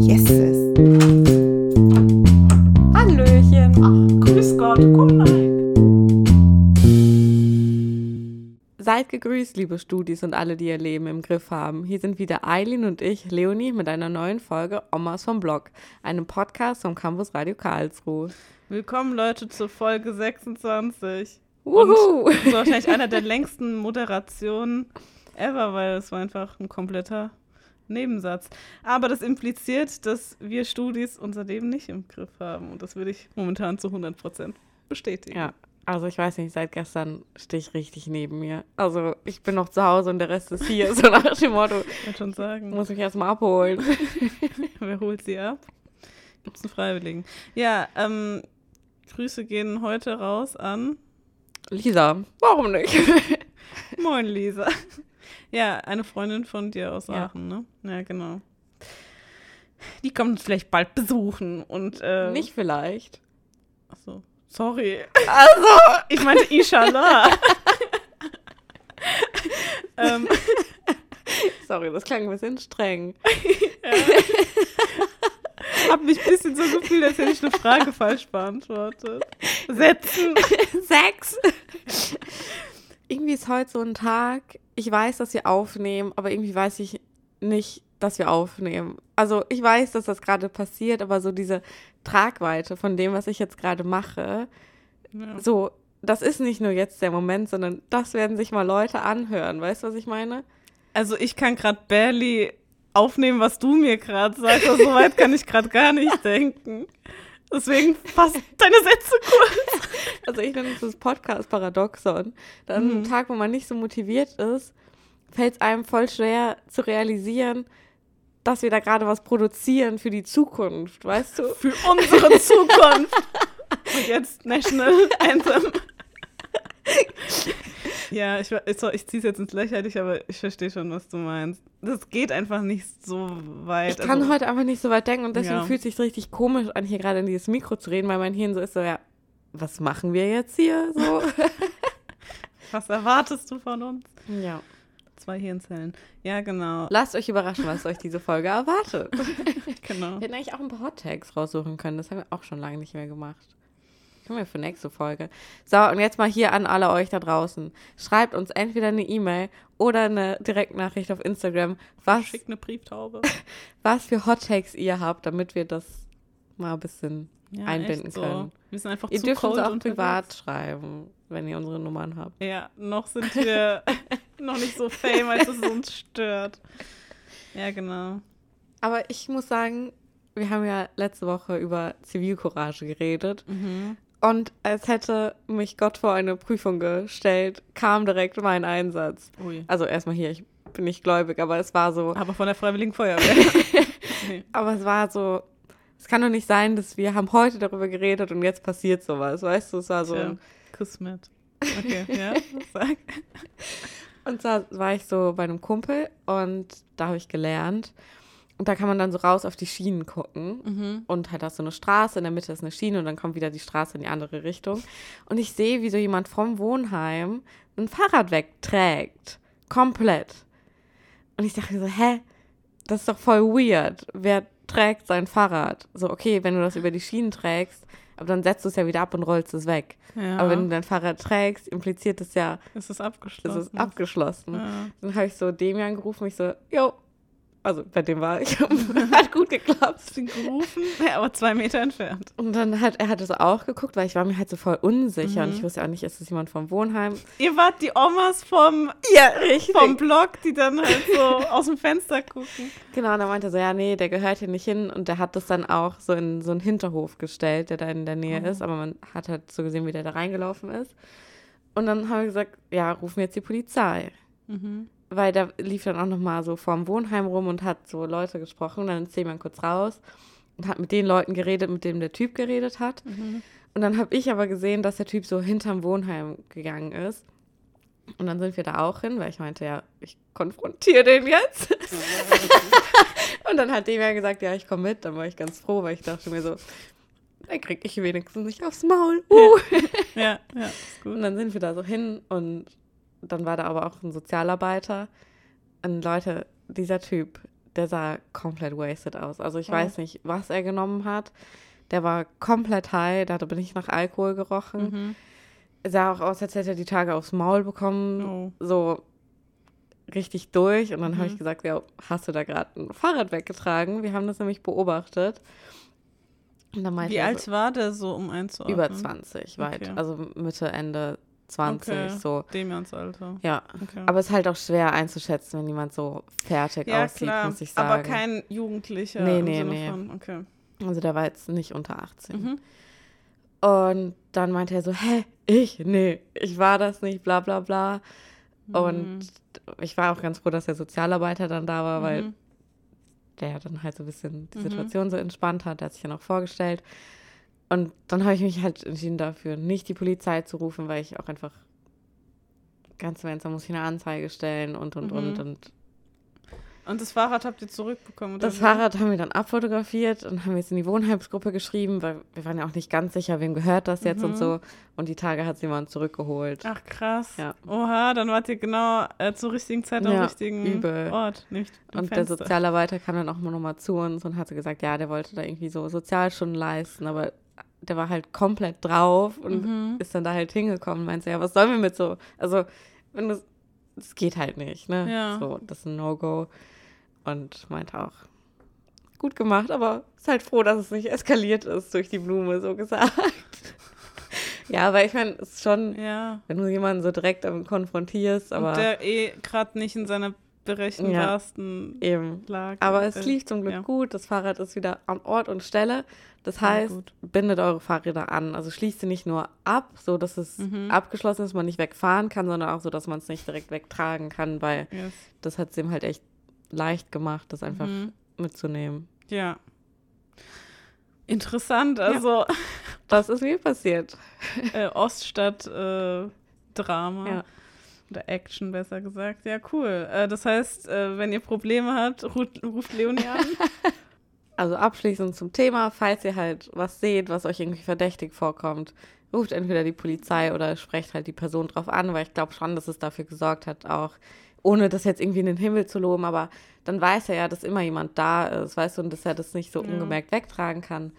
Yeses. Hallöchen. Ach, grüß Gott, komm rein. Seid gegrüßt, liebe Studis und alle, die ihr Leben im Griff haben. Hier sind wieder Eileen und ich, Leonie, mit einer neuen Folge Omas vom Blog, einem Podcast vom Campus Radio Karlsruhe. Willkommen, Leute, zur Folge 26. Wuhu! Und so wahrscheinlich einer der längsten Moderationen ever, weil es war einfach ein kompletter Nebensatz. Aber das impliziert, dass wir Studis unser Leben nicht im Griff haben. Und das würde ich momentan zu 100% bestätigen. Ja, also ich weiß nicht, seit gestern stehe ich richtig neben mir. Also ich bin noch zu Hause und der Rest ist hier, so nach dem Motto, Ich würde schon sagen, muss mich erstmal abholen. wer holt sie ab? Gibt es einen Freiwilligen? Ja, ähm, Grüße gehen heute raus an Lisa, warum nicht? Moin, Lisa. Ja, eine Freundin von dir aus Ja. Aachen, ne? Ja, genau. Die kommt uns vielleicht bald besuchen und äh, Nicht vielleicht. Achso, sorry. Also, Ich meinte Inshallah. ähm, sorry, das klang ein bisschen streng. hab mich ein bisschen so gefühlt, als hätte ich eine Frage falsch beantwortet. Setzen. Sechs. irgendwie ist heute so ein Tag, ich weiß, dass wir aufnehmen, aber irgendwie weiß ich nicht, dass wir aufnehmen. Also ich weiß, dass das gerade passiert, aber so diese Tragweite von dem, was ich jetzt gerade mache, Ja. so, das ist nicht nur jetzt der Moment, sondern das werden sich mal Leute anhören. Weißt du, was ich meine? Also ich kann gerade barely aufnehmen, was du mir gerade sagst. Also so weit kann ich gerade gar nicht denken. Deswegen fast deine Sätze kurz. Also ich nenne es das Podcast-Paradoxon. Dann an einem Mhm. Tag, wo man nicht so motiviert ist, fällt es einem voll schwer zu realisieren, dass wir da gerade was produzieren für die Zukunft, weißt du? Für unsere Zukunft. Und jetzt National Anthem. Ja, ich, ich, ich ziehe es jetzt ins Lächerliche, aber ich verstehe schon, was du meinst. Das geht einfach nicht so weit. Ich kann also, heute einfach nicht so weit denken und deswegen Ja. fühlt es sich richtig komisch an, hier gerade in dieses Mikro zu reden, weil mein Hirn so ist so, ja, was machen wir jetzt hier so? Was erwartest du von uns? ja. Zwei Hirnzellen. Ja, genau. Lasst euch überraschen, was euch diese Folge erwartet. genau. Wir hätten eigentlich auch ein paar Hot Tags raussuchen können. Das haben wir auch schon lange nicht mehr gemacht. Können wir für nächste Folge. So, und jetzt mal hier an alle euch da draußen. Schreibt uns entweder eine E-Mail oder eine Direktnachricht auf Instagram, was, Schick eine Brieftaube. was für Hot Tags ihr habt, damit wir das mal ein bisschen Ja, einbinden so. können. Wir sind einfach Ihr zu dürft uns auch unterwegs. privat schreiben, wenn ihr unsere Nummern habt. Ja, noch sind wir noch nicht so fame, als es uns stört. Ja, genau. Aber ich muss sagen, wir haben ja letzte Woche über Zivilcourage geredet. Und als hätte mich Gott vor eine Prüfung gestellt, kam direkt mein Einsatz. Ui. Also erstmal hier, ich bin nicht gläubig, aber es war so, Aber von der Freiwilligen Feuerwehr. nee. aber es war so, es kann doch nicht sein, dass wir haben heute darüber geredet und jetzt passiert sowas, weißt du, es war so. Tja, Kismet. Okay, ja, sag. Und zwar war ich so bei einem Kumpel und da habe ich gelernt. Und da kann man dann so raus auf die Schienen gucken. Mhm. Und halt hast du eine Straße, in der Mitte ist eine Schiene und dann kommt wieder die Straße in die andere Richtung. Und ich sehe, wie so jemand vom Wohnheim ein Fahrrad wegträgt. Komplett. Und ich dachte mir so, hä? Das ist doch voll weird. Wer trägt sein Fahrrad? So, okay, wenn du das über die Schienen trägst, aber dann setzt du es ja wieder ab und rollst es weg. Ja, Aber wenn du dein Fahrrad trägst, impliziert es ja, es ist es abgeschlossen. ist abgeschlossen. Ja. Dann habe ich so Demian gerufen, ich so, jo. Also bei dem war ich. Hat gut geklappt. Ihn gerufen? Ja, aber zwei Meter entfernt. Und dann hat er hat es auch geguckt, weil ich war mir halt so voll unsicher und Mhm. ich wusste auch nicht, ist das jemand vom Wohnheim? Ihr wart die Omas vom, Ja, richtig. vom Block, die dann halt so aus dem Fenster gucken. Genau, und dann meinte er so, ja, nee, der gehört hier nicht hin und der hat das dann auch so in so einen Hinterhof gestellt, der da in der Nähe Oh. ist, aber man hat halt so gesehen, wie der da reingelaufen ist. Und dann haben wir gesagt, ja, rufen wir jetzt die Polizei. Mhm. Weil da lief dann auch noch mal so vorm Wohnheim rum und hat so Leute gesprochen. Dann ist jemand kurz raus und hat mit den Leuten geredet, mit denen der Typ geredet hat. Mhm. Und dann habe ich aber gesehen, dass der Typ so hinterm Wohnheim gegangen ist. Und dann sind wir da auch hin, weil ich meinte, ja, ich konfrontiere den jetzt. und dann hat dem ja gesagt, ja, ich komme mit. Dann war ich ganz froh, weil ich dachte mir so, dann krieg ich wenigstens nicht aufs Maul. Uh. Ja, ja, gut. Und dann sind wir da so hin und dann war da aber auch ein Sozialarbeiter. Und Leute, dieser Typ, der sah komplett wasted aus. Also ich Oh. weiß nicht, was er genommen hat. Der war komplett high, da bin ich nach Alkohol gerochen. Mhm. Sah auch aus, als hätte er die Tage aufs Maul bekommen. Oh. So richtig durch. Und dann habe Mhm. ich gesagt, ja, hast du da gerade ein Fahrrad weggetragen? Wir haben das nämlich beobachtet. Und dann meinte Wie er alt so, war der so, um einzuordnen? über 20 weit. Okay. Also Mitte, Ende 20, Okay. so. Demians Alter. Ja, Okay. aber es ist halt auch schwer einzuschätzen, wenn jemand so fertig ja, aussieht, klar. muss ich sagen. Aber kein Jugendlicher Nee, nee, Sinne nee. von, okay. Also der war jetzt nicht unter 18. Mhm. Und dann meinte er so, hä, ich? Nee, ich war das nicht, bla bla bla. Und ich war auch ganz froh, dass der Sozialarbeiter dann da war, weil Mhm. der dann halt so ein bisschen die Mhm. Situation so entspannt hat. Der hat sich dann auch vorgestellt. Und dann habe ich mich halt entschieden dafür, nicht die Polizei zu rufen, weil ich auch einfach ganz im Ernst, da muss ich eine Anzeige stellen und und Mhm. und. Und Und das Fahrrad habt ihr zurückbekommen? Oder das wie? Fahrrad haben wir dann abfotografiert und haben jetzt in die Wohnheimsgruppe geschrieben, weil wir waren ja auch nicht ganz sicher, wem gehört das jetzt Mhm. und so. Und die Tage hat jemand zurückgeholt. Ach krass. Ja. Oha, dann wart ihr genau äh, zur richtigen Zeit am Ja, richtigen übel. Ort. Nicht Und der Fenster. Sozialarbeiter kam dann auch mal nochmal zu uns und hatte gesagt, ja, der wollte da irgendwie so Sozialstunden leisten, aber der war halt komplett drauf und Mhm. ist dann da halt hingekommen und meinte, ja, was sollen wir mit so, also, wenn du, das geht halt nicht, ne? Ja. So, das ist ein No-Go. Und meinte auch, gut gemacht, aber ist halt froh, dass es nicht eskaliert ist durch die Blume, so gesagt. ja, weil ich meine, es ist schon, Ja. wenn du jemanden so direkt damit konfrontierst, aber Und der eh gerade nicht in seiner berechenbarsten eben. Lage. Aber es äh, lief zum Glück ja. gut. Das Fahrrad ist wieder an Ort und Stelle. Das heißt, gut. bindet eure Fahrräder an. Also schließt sie nicht nur ab, so dass es Mhm. abgeschlossen ist, man nicht wegfahren kann, sondern auch so, dass man es nicht direkt wegtragen kann, weil Yes. das hat es ihm halt echt leicht gemacht, das einfach Mhm. mitzunehmen. Ja. Interessant, also Das ist mir passiert. äh, Oststadt äh, Drama. Ja. Oder Action, besser gesagt. Ja, cool. Äh, das heißt, äh, wenn ihr Probleme habt, ruft, ruft Leonie an. Also abschließend zum Thema, falls ihr halt was seht, was euch irgendwie verdächtig vorkommt, ruft entweder die Polizei oder sprecht halt die Person drauf an, weil ich glaube schon, dass es dafür gesorgt hat, auch ohne das jetzt irgendwie in den Himmel zu loben, aber dann weiß er ja, dass immer jemand da ist, weißt du, und dass er das nicht so Ja. ungemerkt wegtragen kann.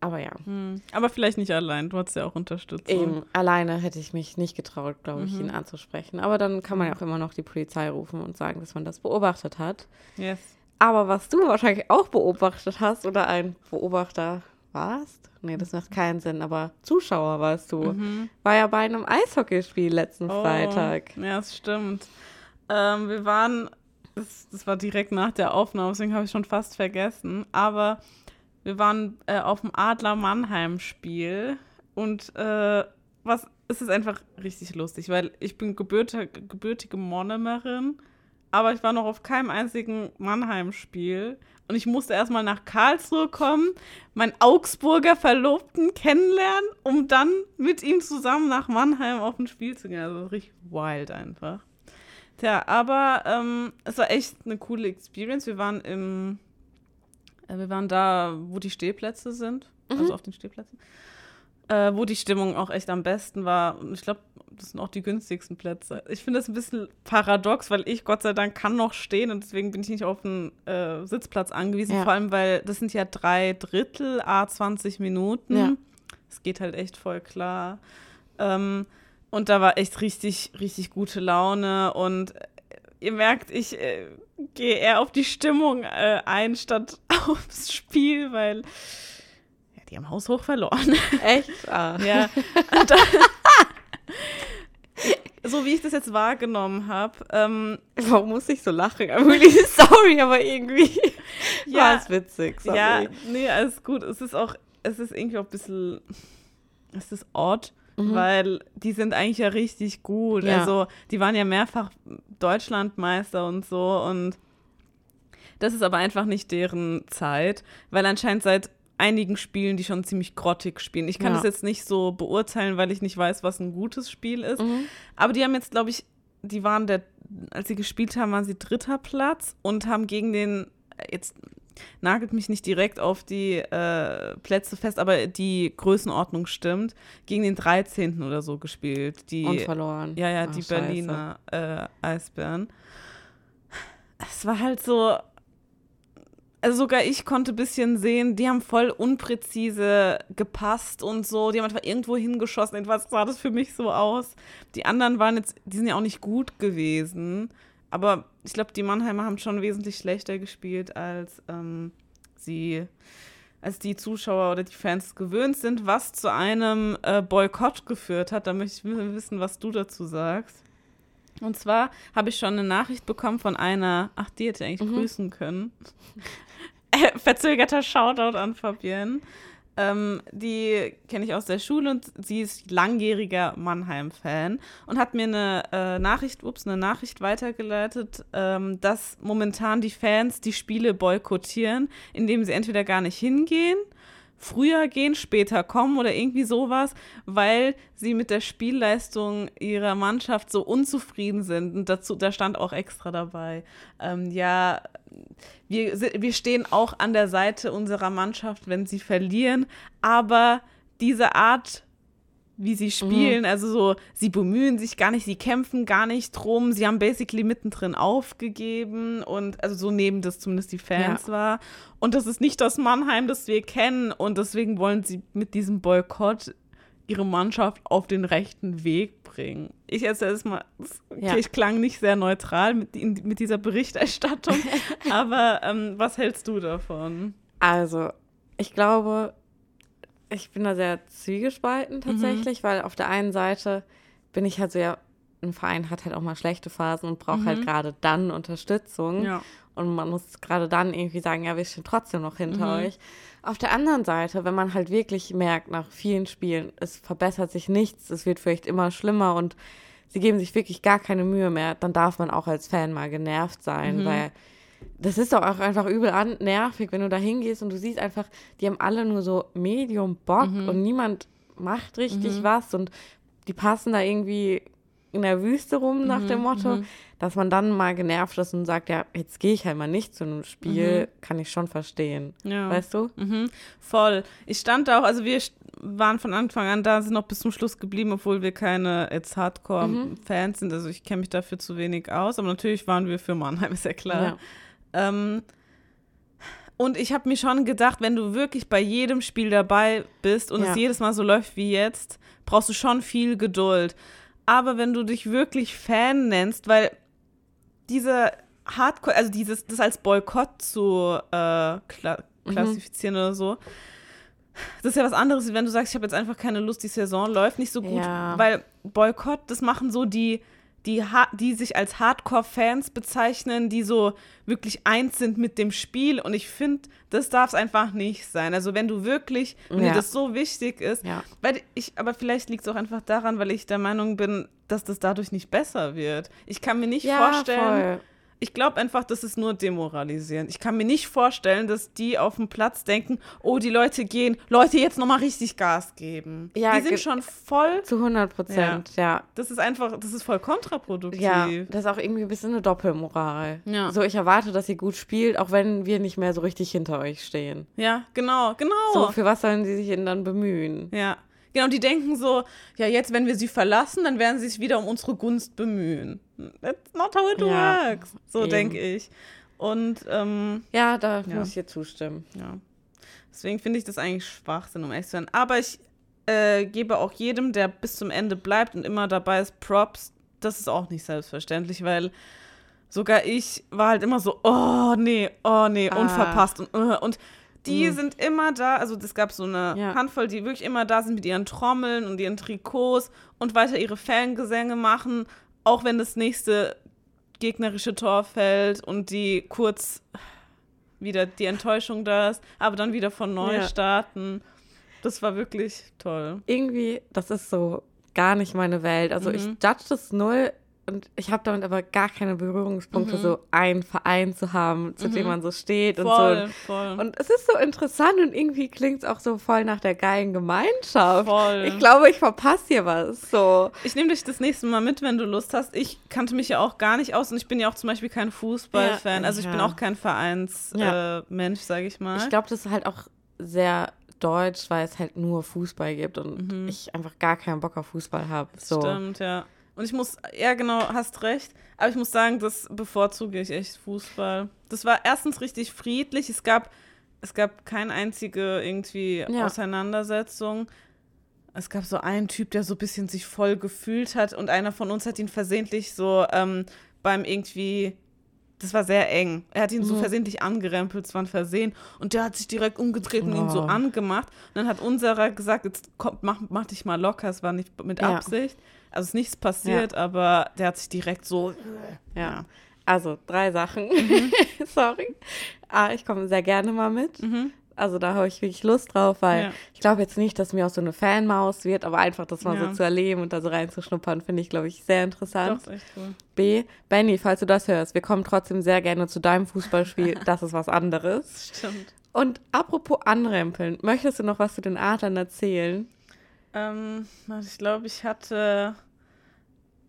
Aber ja, Hm. Aber vielleicht nicht allein. Du hast ja auch Unterstützung. eben alleine hätte ich mich nicht getraut, glaube ich, Mhm. ihn anzusprechen. Aber dann kann man ja auch immer noch die Polizei rufen und sagen, dass man das beobachtet hat. Yes. Aber was du wahrscheinlich auch beobachtet hast oder ein Beobachter warst, nee, das macht keinen Sinn, aber Zuschauer warst du, Mhm. war ja bei einem Eishockeyspiel letzten Oh, Freitag. Ja, das stimmt. Ähm, wir waren, das, das war direkt nach der Aufnahme, deswegen habe ich schon fast vergessen, aber wir waren äh, auf dem Adler-Mannheim-Spiel und äh, was, es ist einfach richtig lustig, weil ich bin gebürtige, gebürtige Monomerin, aber ich war noch auf keinem einzigen Mannheim-Spiel und ich musste erstmal nach Karlsruhe kommen, meinen Augsburger Verlobten kennenlernen, um dann mit ihm zusammen nach Mannheim auf ein Spiel zu gehen. Also richtig wild einfach. Tja, aber ähm, es war echt eine coole Experience. Wir waren im, wir waren da, wo die Stehplätze sind, also auf den Stehplätzen, äh, wo die Stimmung auch echt am besten war. Und ich glaube, das sind auch die günstigsten Plätze. Ich finde das ein bisschen paradox, weil ich Gott sei Dank kann noch stehen und deswegen bin ich nicht auf einen äh, Sitzplatz angewiesen. Ja. Vor allem, weil das sind ja drei Drittel, a 20 Minuten. Ja. Es geht halt echt voll klar. Ähm, und da war echt richtig, richtig gute Laune. Und äh, ihr merkt, ich äh, gehe eher auf die Stimmung äh, ein, statt aufs Spiel, weil ja, die haben haushoch verloren. Echt? Ah. ja. Da, so wie ich das jetzt wahrgenommen habe, ähm, Warum muss ich so lachen? I'm really sorry, aber irgendwie Ja. war es witzig. Sorry. ja, nee, alles gut. Es ist auch, es ist irgendwie auch ein bisschen, es ist odd, weil die sind eigentlich ja richtig gut. Ja. Also, die waren ja mehrfach Deutschlandmeister und so und das ist aber einfach nicht deren Zeit, weil anscheinend seit einigen Spielen die schon ziemlich grottig spielen. Ich kann Ja. das jetzt nicht so beurteilen, weil ich nicht weiß, was ein gutes Spiel ist. Mhm. Aber die haben jetzt, glaube ich, die waren der, als sie gespielt haben, waren sie dritter Platz und haben gegen den, jetzt nagelt mich nicht direkt auf die äh, Plätze fest, aber die Größenordnung stimmt, gegen den 13. oder so gespielt. Die, Und verloren. ja, ja, Ach, die scheiße. Berliner äh, Eisbären. Es war halt so, also sogar ich konnte ein bisschen sehen, die haben voll unpräzise gepasst und so. Die haben einfach irgendwo hingeschossen. Etwas sah das für mich so aus. Die anderen waren jetzt, die sind ja auch nicht gut gewesen. Aber ich glaube, die Mannheimer haben schon wesentlich schlechter gespielt, als ähm, sie, als die Zuschauer oder die Fans gewöhnt sind, was zu einem äh, Boykott geführt hat. Da möchte ich wissen, was du dazu sagst. Und zwar habe ich schon eine Nachricht bekommen von einer, ach, die hätte ich eigentlich mhm. grüßen können. Verzögerter Shoutout an Fabienne. Ähm, die kenne ich aus der Schule und sie ist langjähriger Mannheim-Fan und hat mir eine äh, Nachricht, ups, eine Nachricht weitergeleitet, ähm, dass momentan die Fans die Spiele boykottieren, indem sie entweder gar nicht hingehen früher gehen, später kommen oder irgendwie sowas, weil sie mit der Spielleistung ihrer Mannschaft so unzufrieden sind. Und dazu, da stand auch extra dabei, ähm, ja, wir, wir stehen auch an der Seite unserer Mannschaft, wenn sie verlieren, aber diese Art wie sie spielen. Mhm. Also so, sie bemühen sich gar nicht, sie kämpfen gar nicht drum. Sie haben basically mittendrin aufgegeben und also so nehmen das zumindest die Fans ja. wahr. Und das ist nicht das Mannheim, das wir kennen. Und deswegen wollen sie mit diesem Boykott ihre Mannschaft auf den rechten Weg bringen. Ich erzähle es mal, okay, ja. ich klang nicht sehr neutral mit, mit dieser Berichterstattung, aber ähm, was hältst du davon? Also, ich glaube, ich bin da sehr zwiegespalten tatsächlich, mhm. weil auf der einen Seite bin ich halt so, ja, ein Verein hat halt auch mal schlechte Phasen und braucht halt mhm. halt gerade dann Unterstützung. Ja. Und man muss gerade dann irgendwie sagen, ja, wir stehen trotzdem noch hinter mhm. euch. Auf der anderen Seite, wenn man halt wirklich merkt, nach vielen Spielen, es verbessert sich nichts, es wird vielleicht immer schlimmer und sie geben sich wirklich gar keine Mühe mehr, dann darf man auch als Fan mal genervt sein, mhm. weil das ist doch auch einfach übel an, nervig, wenn du da hingehst und du siehst einfach, die haben alle nur so Medium Bock mhm. und niemand macht richtig mhm. was und die passen da irgendwie in der Wüste rum nach mhm. dem Motto, mhm. dass man dann mal genervt ist und sagt, ja, jetzt gehe ich halt mal nicht zu einem Spiel, mhm. kann ich schon verstehen. Ja. Weißt du? Mhm. Voll. Ich stand da auch, also wir waren von Anfang an da, sind noch bis zum Schluss geblieben, obwohl wir keine jetzt Hardcore-Fans sind. Also ich kenne mich dafür zu wenig aus, aber natürlich waren wir für Mannheim, ist ja klar. Ja. Ähm, und ich habe mir schon gedacht, wenn du wirklich bei jedem Spiel dabei bist und ja. es jedes Mal so läuft wie jetzt, brauchst du schon viel Geduld. Aber wenn du dich wirklich Fan nennst, weil diese Hardcore, also dieses, das als Boykott zu äh, kla mhm. klassifizieren mhm. oder so, das ist ja was anderes, wenn du sagst, ich habe jetzt einfach keine Lust, die Saison läuft nicht so gut, ja. weil Boykott, das machen so die die, die sich als Hardcore-Fans bezeichnen, die so wirklich eins sind mit dem Spiel. Und ich finde, das darf es einfach nicht sein. Also wenn du wirklich, wenn ja. dir das so wichtig ist, ja. weil ich, aber vielleicht liegt es auch einfach daran, weil ich der Meinung bin, dass das dadurch nicht besser wird. Ich kann mir nicht ja, vorstellen. Voll ich glaube einfach, das ist nur demoralisierend. Ich kann mir nicht vorstellen, dass die auf dem Platz denken, oh, die Leute gehen, Leute, jetzt nochmal richtig Gas geben. Ja, die sind schon voll. Zu 100 Prozent, ja. ja. Das ist einfach, das ist voll kontraproduktiv. Ja, das ist auch irgendwie ein bisschen eine Doppelmoral. Ja. So, ich erwarte, dass ihr gut spielt, auch wenn wir nicht mehr so richtig hinter euch stehen. Ja, genau, genau. So, für was sollen sie sich denn dann bemühen? Ja. Genau, die denken so, ja, jetzt, wenn wir sie verlassen, dann werden sie sich wieder um unsere Gunst bemühen. That's not how it ja, works. So denke ich. Und ähm, ja, da ja. muss ich dir zustimmen. Ja. Deswegen finde ich das eigentlich Schwachsinn, um ehrlich zu sein. Aber ich äh, gebe auch jedem, der bis zum Ende bleibt und immer dabei ist, Props. Das ist auch nicht selbstverständlich, weil sogar ich war halt immer so, oh nee, oh nee, ah. unverpasst. Und, uh, und die mhm. sind immer da, also es gab so eine ja. Handvoll, die wirklich immer da sind mit ihren Trommeln und ihren Trikots und weiter ihre Fangesänge machen, auch wenn das nächste gegnerische Tor fällt und die kurz wieder die Enttäuschung da ist, aber dann wieder von neu ja. starten. Das war wirklich toll. Irgendwie, das ist so gar nicht meine Welt. Also mhm. ich judge das null und ich habe damit aber gar keine Berührungspunkte, mhm. so einen Verein zu haben, zu mhm. dem man so steht voll, und so. Voll. Und es ist so interessant und irgendwie klingt es auch so voll nach der geilen Gemeinschaft. Voll. Ich glaube, ich verpasse hier was. So. Ich nehme dich das nächste Mal mit, wenn du Lust hast. Ich kannte mich ja auch gar nicht aus und ich bin ja auch zum Beispiel kein Fußballfan. Ja, also ich ja. bin auch kein Vereinsmensch, ja. äh, sage ich mal. Ich glaube, das ist halt auch sehr deutsch, weil es halt nur Fußball gibt und mhm. ich einfach gar keinen Bock auf Fußball habe. So. Stimmt, ja. Und ich muss, ja genau, hast recht. Aber ich muss sagen, das bevorzuge ich echt Fußball. Das war erstens richtig friedlich. Es gab, es gab keine einzige irgendwie Ja. Auseinandersetzung. Es gab so einen Typ, der so ein bisschen sich voll gefühlt hat und einer von uns hat ihn versehentlich so ähm, beim irgendwie, das war sehr eng. Er hat ihn so versehentlich angerempelt, es war ein Versehen und der hat sich direkt umgedreht und ihn so Oh. angemacht. Und dann hat unserer gesagt, jetzt komm, mach, mach dich mal locker, es war nicht mit Ja. Absicht. Also ist nichts passiert, aber der hat sich direkt so, Ja. Also, drei Sachen. Mhm. Sorry. Ah, ich komme sehr gerne mal mit. Mhm. Also, da habe ich wirklich Lust drauf, weil Ja. ich glaube jetzt nicht, dass mir auch so eine Fanmaus wird, aber einfach das mal Ja. so zu erleben und da so reinzuschnuppern, finde ich, glaube ich, sehr interessant. ist echt cool. B, Benny, falls du das hörst, wir kommen trotzdem sehr gerne zu deinem Fußballspiel. Das ist was anderes. Stimmt. Und apropos Anrempeln, möchtest du noch was zu den Adlern erzählen? Ähm, ich glaube, ich hatte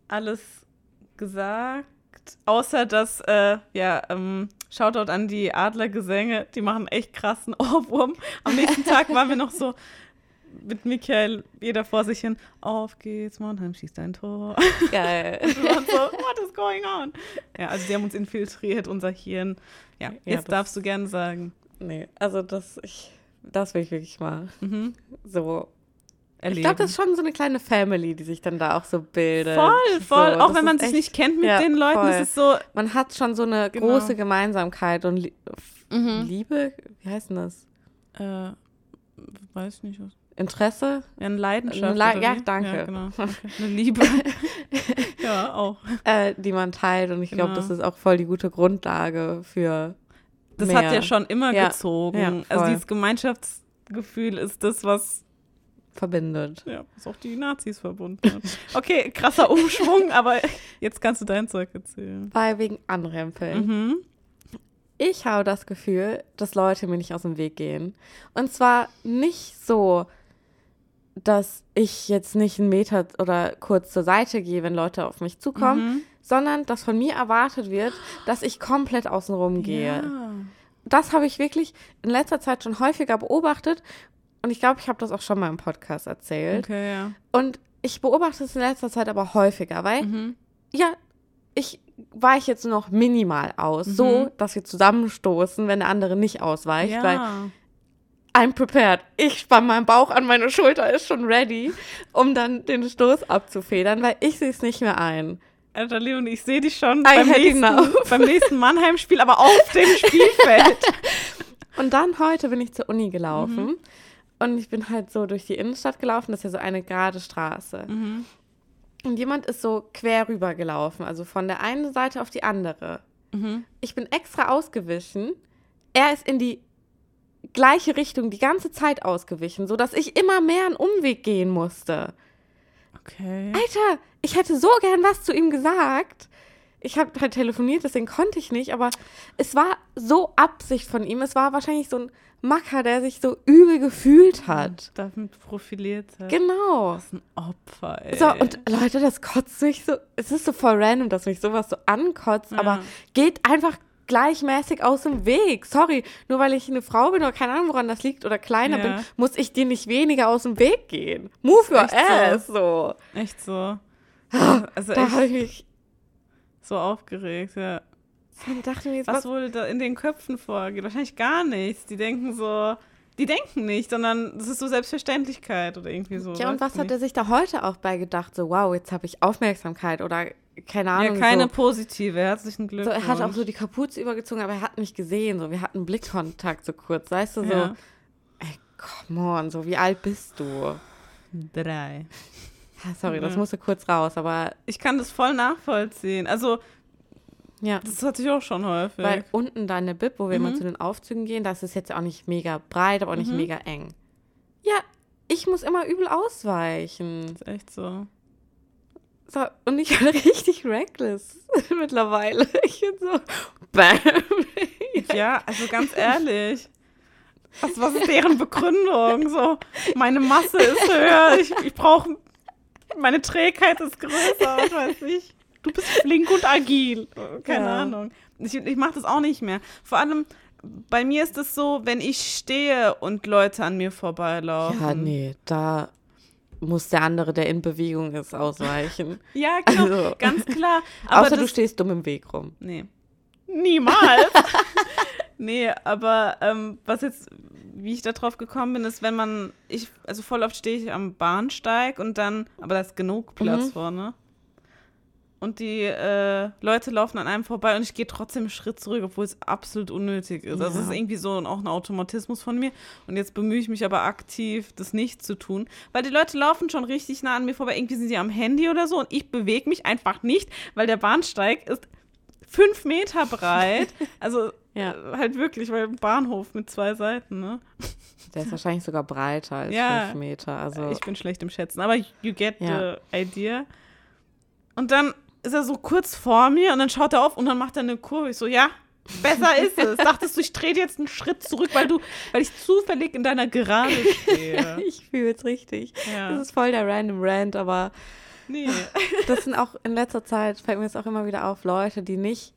alles gesagt, außer dass, äh, ja, ähm, Shoutout an die Adlergesänge, die machen echt krassen Ohrwurm. Am nächsten Tag waren wir noch so mit Michael, jeder vor sich hin, auf geht's, Mannheim schießt ein Tor. Geil. Wir waren so, what is going on? Ja, also die haben uns infiltriert, unser Hirn. Ja, Ja, jetzt das- darfst du gerne sagen. nee, also das, ich, das will ich wirklich mal Mhm. so Erleben. Ich glaube, das ist schon so eine kleine Family, die sich dann da auch so bildet. voll, voll. So, Auch wenn man sich echt- nicht kennt mit Ja, den Leuten, voll. es ist so, Man hat schon so eine Genau. große Gemeinsamkeit und Lie Mhm. Liebe, wie heißt denn das? Äh, weiß nicht was. Interesse? Ja, eine Leidenschaft. Eine Le- ja, danke. Ja, genau. Okay. Eine Liebe. ja, auch. Äh, die man teilt. Und ich glaube, Genau. das ist auch voll die gute Grundlage für. Das mehr. hat ja schon immer Ja, gezogen. ja, also dieses Gemeinschaftsgefühl ist das, was verbindet. ja, was auch die Nazis verbunden hat. Okay, krasser Umschwung, aber jetzt kannst du dein Zeug erzählen. Weil wegen Anrempeln. Mhm. Ich habe das Gefühl, dass Leute mir nicht aus dem Weg gehen. Und zwar nicht so, dass ich jetzt nicht einen Meter oder kurz zur Seite gehe, wenn Leute auf mich zukommen, Mhm. sondern dass von mir erwartet wird, dass ich komplett außenrum gehe. Ja. Das habe ich wirklich in letzter Zeit schon häufiger beobachtet. Und ich glaube, ich habe das auch schon mal im Podcast erzählt. Okay, ja. Und ich beobachte es in letzter Zeit aber häufiger, weil, Mhm. ja, ich weiche jetzt nur noch minimal aus, Mhm. so, dass wir zusammenstoßen, wenn der andere nicht ausweicht, weil Ja. I'm prepared. Ich spann meinen Bauch an, meine Schulter ist schon ready, um dann den Stoß abzufedern, weil ich sehe es nicht mehr ein. Alter Leonie, ich sehe dich schon I beim nächsten, beim nächsten Mannheim-Spiel, aber auf dem Spielfeld. Und dann heute bin ich zur Uni gelaufen Mhm. und ich bin halt so durch die Innenstadt gelaufen, das ist ja so eine gerade Straße. Mhm. Und jemand ist so quer rüber gelaufen, also von der einen Seite auf die andere. Mhm. Ich bin extra ausgewichen. Er ist in die gleiche Richtung die ganze Zeit ausgewichen, sodass ich immer mehr einen Umweg gehen musste. Okay. Alter, ich hätte so gern was zu ihm gesagt. Ich habe halt telefoniert, deswegen konnte ich nicht, aber es war so Absicht von ihm. Es war wahrscheinlich so ein Macker, der sich so übel gefühlt hat. Damit profiliert hat. Genau. Das ist ein Opfer, ey. So, und Leute, das kotzt mich so. Es ist so voll random, dass mich sowas so ankotzt, Ja. aber geht einfach gleichmäßig aus dem Weg. Sorry, nur weil ich eine Frau bin oder keine Ahnung, woran das liegt oder kleiner Ja. bin, muss ich dir nicht weniger aus dem Weg gehen. Move your Echt so. ass, so. Echt so. Also Da habe ich mich so aufgeregt, ja. ich dachte mir jetzt, Was was, wohl da in den Köpfen vorgeht? Wahrscheinlich gar nichts. Die denken so, die denken nicht, sondern das ist so Selbstverständlichkeit oder irgendwie so. ja, und was hat nicht. er sich da heute auch bei gedacht? So, wow, jetzt habe ich Aufmerksamkeit oder keine Ahnung. Ja, keine so. positive. Herzlichen So, Glückwunsch. er hat auch so die Kapuze übergezogen, aber er hat mich gesehen. So, wir hatten Blickkontakt so kurz. Weißt du, so, Ja. ey, come on, so, wie alt bist du? Drei. Ja, sorry, das Ja. musste kurz raus, aber Ich kann das voll nachvollziehen. Also, ja. das hatte ich auch schon häufig. Weil unten da in der Bib, wo wir immer Mhm. zu den Aufzügen gehen, das ist jetzt auch nicht mega breit, aber auch nicht Mhm. mega eng. Ja, ich muss immer übel ausweichen. das ist echt so. So, und ich bin richtig reckless mittlerweile. Ich bin so, bam. Ja, also ganz ehrlich. Was, was ist deren Begründung? So, meine Masse ist höher, ich, ich brauche, meine Trägheit ist größer, was weiß ich. Du bist flink und agil. Keine Ja. Ahnung. Ich, ich mache das auch nicht mehr. Vor allem, bei mir ist es so, wenn ich stehe und Leute an mir vorbeilaufen. Ja, nee, da. Muss der andere, der in Bewegung ist, ausweichen. Ja, genau, Also- ganz klar. Aber Außer du das, stehst dumm im Weg rum. Nee. Niemals. nee, aber ähm, was jetzt, wie ich da drauf gekommen bin, ist, wenn man, ich, also voll oft stehe ich am Bahnsteig und dann, aber da ist genug Platz Mhm. vorne. Und die äh, Leute laufen an einem vorbei und ich gehe trotzdem einen Schritt zurück, obwohl es absolut unnötig ist. Also es Ja. ist irgendwie so auch ein Automatismus von mir. Und jetzt bemühe ich mich aber aktiv, das nicht zu tun. Weil die Leute laufen schon richtig nah an mir vorbei. Irgendwie sind sie am Handy oder so und ich bewege mich einfach nicht, weil der Bahnsteig ist fünf Meter breit. Also Ja. äh, halt wirklich, weil ein Bahnhof mit zwei Seiten, ne? Der ist wahrscheinlich sogar breiter als Ja. fünf Meter. Also Ich bin schlecht im Schätzen, aber you get Ja. the idea. Und dann ist er so kurz vor mir und dann schaut er auf und dann macht er eine Kurve. Ich so, ja, besser ist es. Dachtest du, ich drehe jetzt einen Schritt zurück, weil du, weil ich zufällig in deiner Gerade stehe. ich fühle es richtig. Das ja. ist voll der random Rant, aber Nee. das sind auch in letzter Zeit, fällt mir jetzt auch immer wieder auf, Leute, die nicht,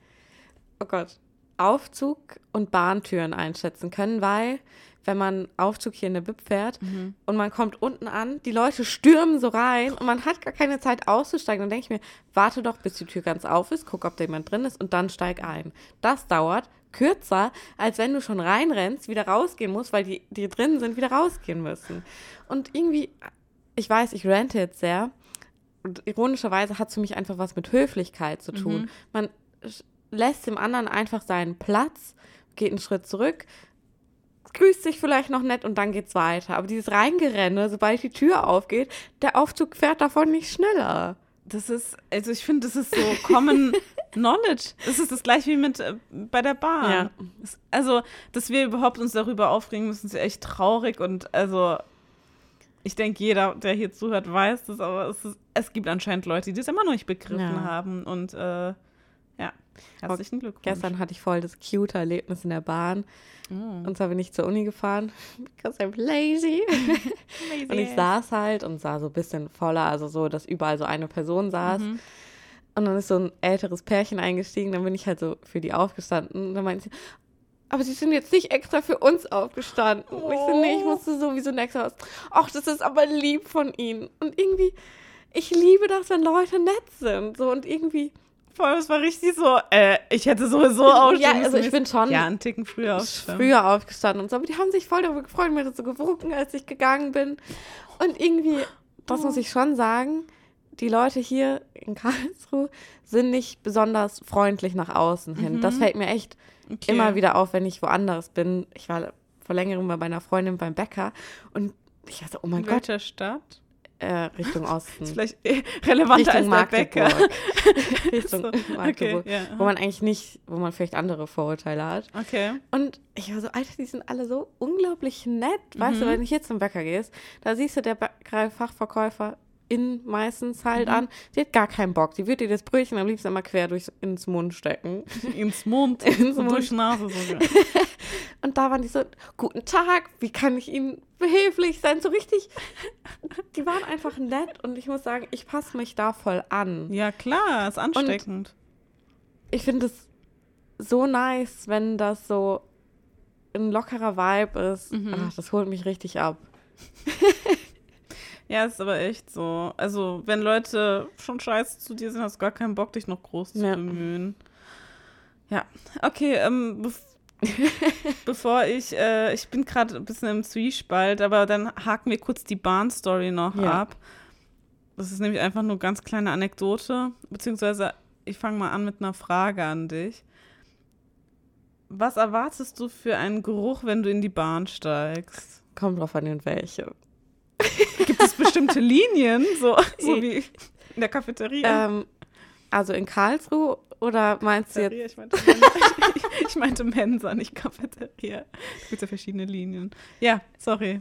oh Gott, Aufzug und Bahntüren einschätzen können, weil wenn man Aufzug hier in der BIP fährt und man kommt unten an, die Leute stürmen so rein und man hat gar keine Zeit auszusteigen. Dann denke ich mir, warte doch, bis die Tür ganz auf ist, guck, ob da jemand drin ist und dann steig ein. Das dauert kürzer, als wenn du schon reinrennst, wieder rausgehen musst, weil die, die drin sind, wieder rausgehen müssen. Und irgendwie, ich weiß, ich rente jetzt sehr, und ironischerweise hat es für mich einfach was mit Höflichkeit zu tun. Man sch- lässt dem anderen einfach seinen Platz, geht einen Schritt zurück, grüßt sich vielleicht noch nett und dann geht's weiter. Aber dieses Reingerenne, sobald die Tür aufgeht, der Aufzug fährt davon nicht schneller. Das ist, also ich finde, das ist so Common Knowledge. Das ist das gleiche wie mit äh, bei der Bahn. Ja. Das, also, dass wir überhaupt uns darüber aufregen müssen, ist echt traurig und also ich denke, jeder, der hier zuhört, weiß das, aber es, ist, es gibt anscheinend Leute, die das immer noch nicht begriffen Ja. haben und äh, herzlichen Glückwunsch. Gestern hatte ich voll das cute Erlebnis in der Bahn. Oh. Und zwar bin ich zur Uni gefahren, because I'm lazy. Und ich saß halt und sah so ein bisschen voller, also so, dass überall so eine Person saß. Mhm. Und dann ist so ein älteres Pärchen eingestiegen, dann bin ich halt so für die aufgestanden. Und dann meinte sie, aber sie sind jetzt nicht extra für uns aufgestanden. Und ich so, nee, ich musste sowieso extra was. Ach, das ist aber lieb von ihnen. Und irgendwie, ich liebe das, wenn Leute nett sind. So und irgendwie, Voll, es war richtig so, äh, ich hätte sowieso aufstehen Ja, also ich bin schon Ja, einen Ticken früher aufstehen. früher aufgestanden und so. Aber die haben sich voll darüber gefreut, mir das so gewunken, als ich gegangen bin. Und irgendwie, das muss ich schon sagen, die Leute hier in Karlsruhe sind nicht besonders freundlich nach außen hin. Das fällt mir echt Okay. immer wieder auf, wenn ich woanders bin. Ich war vor längerem bei meiner Freundin beim Bäcker und ich dachte, oh mein In Gott, welcher Stadt? Äh, Richtung Osten. Ist vielleicht eh relevanter Richtung als der Bäcker. Magdeburg. Richtung So, Magdeburg. Okay, ja. Wo man eigentlich nicht, wo man vielleicht andere Vorurteile hat. okay. Und ich war so, Alter, die sind alle so unglaublich nett. Weißt du, wenn du hier zum Bäcker gehst, da siehst du der Bäckerei-Fachverkäufer in meistens halt an. Die hat gar keinen Bock. Die wird dir das Brötchen am liebsten immer quer durchs, ins Mund stecken. Ins Mund. Ins und Mund. durch Nase sogar. Und da waren die so, guten Tag, wie kann ich Ihnen behilflich sein? So richtig, die waren einfach nett und ich muss sagen, ich passe mich da voll an. ja, klar, ist ansteckend. Ich finde es so nice, wenn das so ein lockerer Vibe ist. Mhm. Ach, das holt mich richtig ab. Ja, ist aber echt so. Also, wenn Leute schon scheiße zu dir sind, hast du gar keinen Bock, dich noch groß zu Ja. bemühen. Ja, okay, ähm, bef bevor ich, äh, ich bin gerade ein bisschen im Zwiespalt, aber dann haken wir kurz die Bahnstory noch Ja. ab. Das ist nämlich einfach nur ganz kleine Anekdote, beziehungsweise ich fange mal an mit einer Frage an dich. Was erwartest du für einen Geruch, wenn du in die Bahn steigst? Kommt drauf an, in welche. Gibt es bestimmte Linien, so, so wie in der Cafeteria? Ähm, also in Karlsruhe oder meinst du jetzt? Ich, meinte Mensa, ich meinte Mensa, nicht Cafeteria. Es gibt ja verschiedene Linien. Ja, sorry.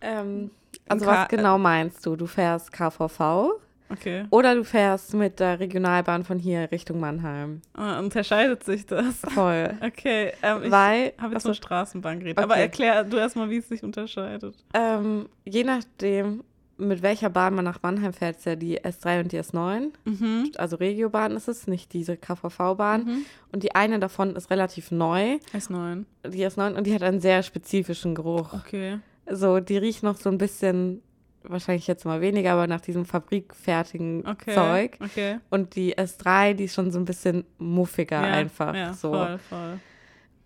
Ähm, also was genau meinst du? Du fährst KVV Okay. oder du fährst mit der Regionalbahn von hier Richtung Mannheim? Ah, Unterscheidet sich das? Voll. Okay, ähm, ich Weil, habe jetzt achso, von Straßenbahn geredet. Aber Okay. erklär du erstmal, wie es sich unterscheidet. ähm, je nachdem, mit welcher Bahn man nach Mannheim fährt, ist ja die S3 und die S9. Mhm. Also Regiobahn ist es, nicht diese KVV-Bahn. Mhm. Und die eine davon ist relativ neu, S9. die S9, und die hat einen sehr spezifischen Geruch. Okay. So, die riecht noch so ein bisschen wahrscheinlich jetzt mal weniger, aber nach diesem fabrikfertigen Okay. Zeug. Okay. Und die S3, die ist schon so ein bisschen muffiger einfach. Ja, so. voll, voll.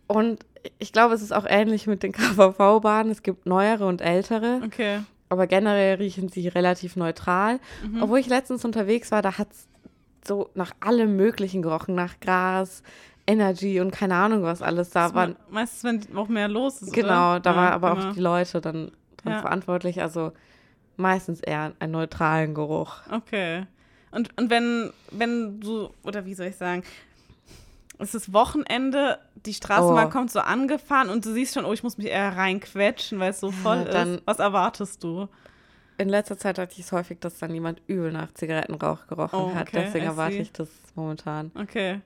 Und ich glaube, es ist auch ähnlich mit den KVV-Bahnen. Es gibt neuere und ältere, Okay. aber generell riechen sie relativ neutral. Mhm. Obwohl ich letztens unterwegs war, da hat es so nach allem Möglichen gerochen, nach Gras, Energy und keine Ahnung was alles. Da waren, me- meistens, wenn auch mehr los ist. genau, oder? da ja, war aber genau. auch die Leute dann dran Ja. verantwortlich. Also meistens eher einen neutralen Geruch. Okay. Und, und wenn, wenn du, oder wie soll ich sagen, es ist Wochenende, die Straßenbahn Oh. kommt so angefahren und du siehst schon, oh, ich muss mich eher reinquetschen, weil es so Ja, voll dann- ist. Was erwartest du? In letzter Zeit hatte ich es häufig, dass dann jemand übel nach Zigarettenrauch gerochen Oh, hat. okay, Deswegen I erwarte see. ich das momentan. Okay.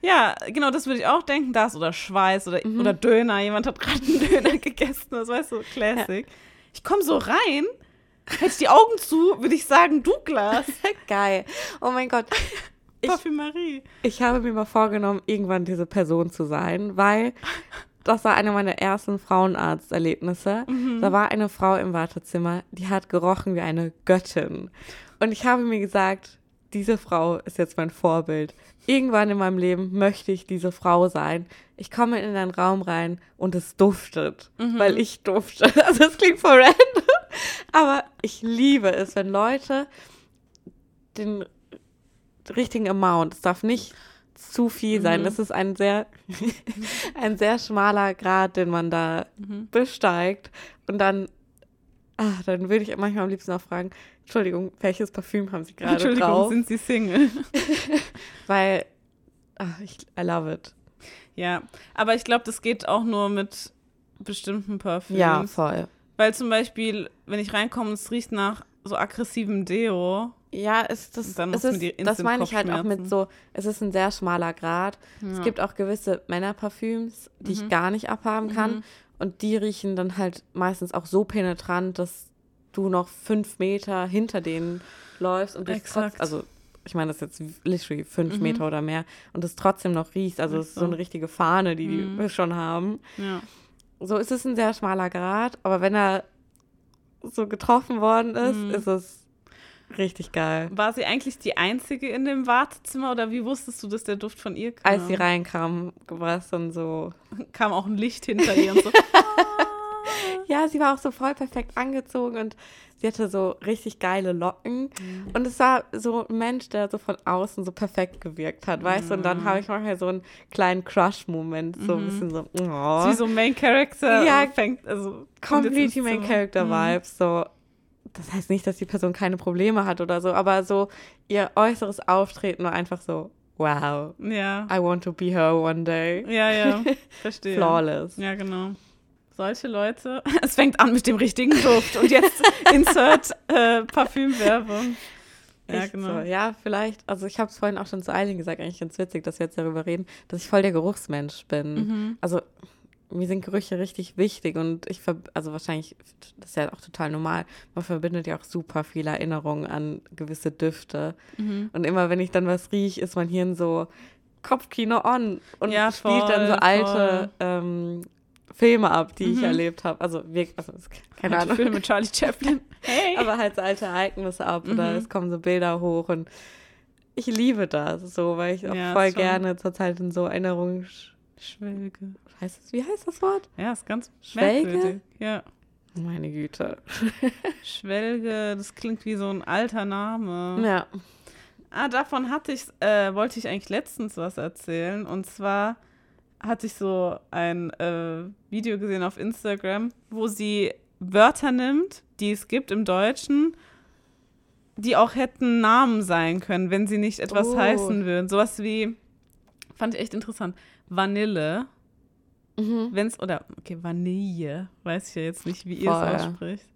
Ja, genau, das würde ich auch denken. Das oder Schweiß oder, Mhm. oder Döner. Jemand hat gerade einen Döner gegessen. Das weißt du, Classic. Ich komme so rein, hätte ich die Augen zu, würde ich sagen, Douglas. Geil. Oh mein Gott. Ich- Parfümerie. Ich habe mir mal vorgenommen, irgendwann diese Person zu sein, weil das war eine meiner ersten Frauenarzterlebnisse. Mhm. Da war eine Frau im Wartezimmer, die hat gerochen wie eine Göttin. Und ich habe mir gesagt, diese Frau ist jetzt mein Vorbild. Irgendwann in meinem Leben möchte ich diese Frau sein. Ich komme in einen Raum rein und es duftet, Mhm. weil ich dufte. Also es klingt voll random, aber ich liebe es, wenn Leute den richtigen Amount, es darf nicht zu viel sein. Mhm. Es ist ein sehr, ein sehr schmaler Grad, den man da Mhm. besteigt. Und dann, ah, dann würde ich manchmal am liebsten auch fragen, Entschuldigung, welches Parfüm haben Sie gerade Entschuldigung, drauf? sind Sie Single? Weil, ah, ich, I love it. Ja, aber ich glaube, das geht auch nur mit bestimmten Parfüms. Ja, voll. Weil zum Beispiel, wenn ich reinkomme und es riecht nach so aggressivem Deo. Ja, es, das, dann ist, die das meine ich halt auch mit so, es ist ein sehr schmaler Grad. Es gibt auch gewisse Männerparfüms, die ich gar nicht abhaben kann. Mhm. Und die riechen dann halt meistens auch so penetrant, dass du noch fünf Meter hinter denen läufst und Exakt. trotz, also ich meine, das ist jetzt literally fünf Mhm. Meter oder mehr und es trotzdem noch riecht. Also es ist so eine richtige Fahne, die Mhm. die schon haben. Ja. So ist es ein sehr schmaler Grad, aber wenn er so getroffen worden ist, Mhm. ist es richtig geil. War sie eigentlich die Einzige in dem Wartezimmer oder wie wusstest du, dass der Duft von ihr kam? Als sie reinkam, war es dann so. kam auch ein Licht hinter ihr und so. Ja, sie war auch so voll perfekt angezogen und sie hatte so richtig geile Locken. Mhm. Und es war so ein Mensch, der so von außen so perfekt gewirkt hat, weißt du? Und Mhm. dann habe ich manchmal so einen kleinen Crush-Moment, so ein bisschen so, oh, Wie so Main Character Ja, fängt, also completely Main. Character Mhm. Vibes, so. Das heißt nicht, dass die Person keine Probleme hat oder so, aber so ihr äußeres Auftreten war einfach so, wow, Ja. I want to be her one day. Ja, ja, verstehe. Flawless. Ja, genau. Solche Leute. Es fängt an mit dem richtigen Duft und jetzt insert äh, Parfümwerbung. Ja, genau. So. Ja, vielleicht, also ich habe es vorhin auch schon zu Eileen gesagt, eigentlich ganz witzig, dass wir jetzt darüber reden, dass ich voll der Geruchsmensch bin. Mhm. Also mir sind Gerüche richtig wichtig und ich, ver also wahrscheinlich, das ist ja auch total normal, man verbindet ja auch super viele Erinnerungen an gewisse Düfte. Mhm. Und immer wenn ich dann was rieche, ist mein Hirn so Kopfkino on und Ja, spielt dann so voll, alte ähm, Filme ab, die ich Mhm. erlebt habe. Also wirklich, also keine Ahnung. Film mit Charlie Chaplin. Hey. aber halt so alte Ereignisse ab oder Mhm. es kommen so Bilder hoch und ich liebe das so, weil ich auch Ja, voll schon. gerne zurzeit in so Erinnerungen. sch- Schwelge. Heißt es, wie heißt das Wort? Ja, ist ganz Schwelge? merkwürdig. Ja. Meine Güte. Schwelge, das klingt wie so ein alter Name. Ja. Ah, davon hatte ich, äh, wollte ich eigentlich letztens was erzählen. Und zwar hatte ich so ein äh, Video gesehen auf Instagram, wo sie Wörter nimmt, die es gibt im Deutschen, die auch hätten Namen sein können, wenn sie nicht etwas Oh. heißen würden. Sowas wie, fand ich echt interessant, Vanille. Mhm. Wenn es, oder, okay, Vanille, weiß ich ja jetzt nicht, wie ihr es ausspricht.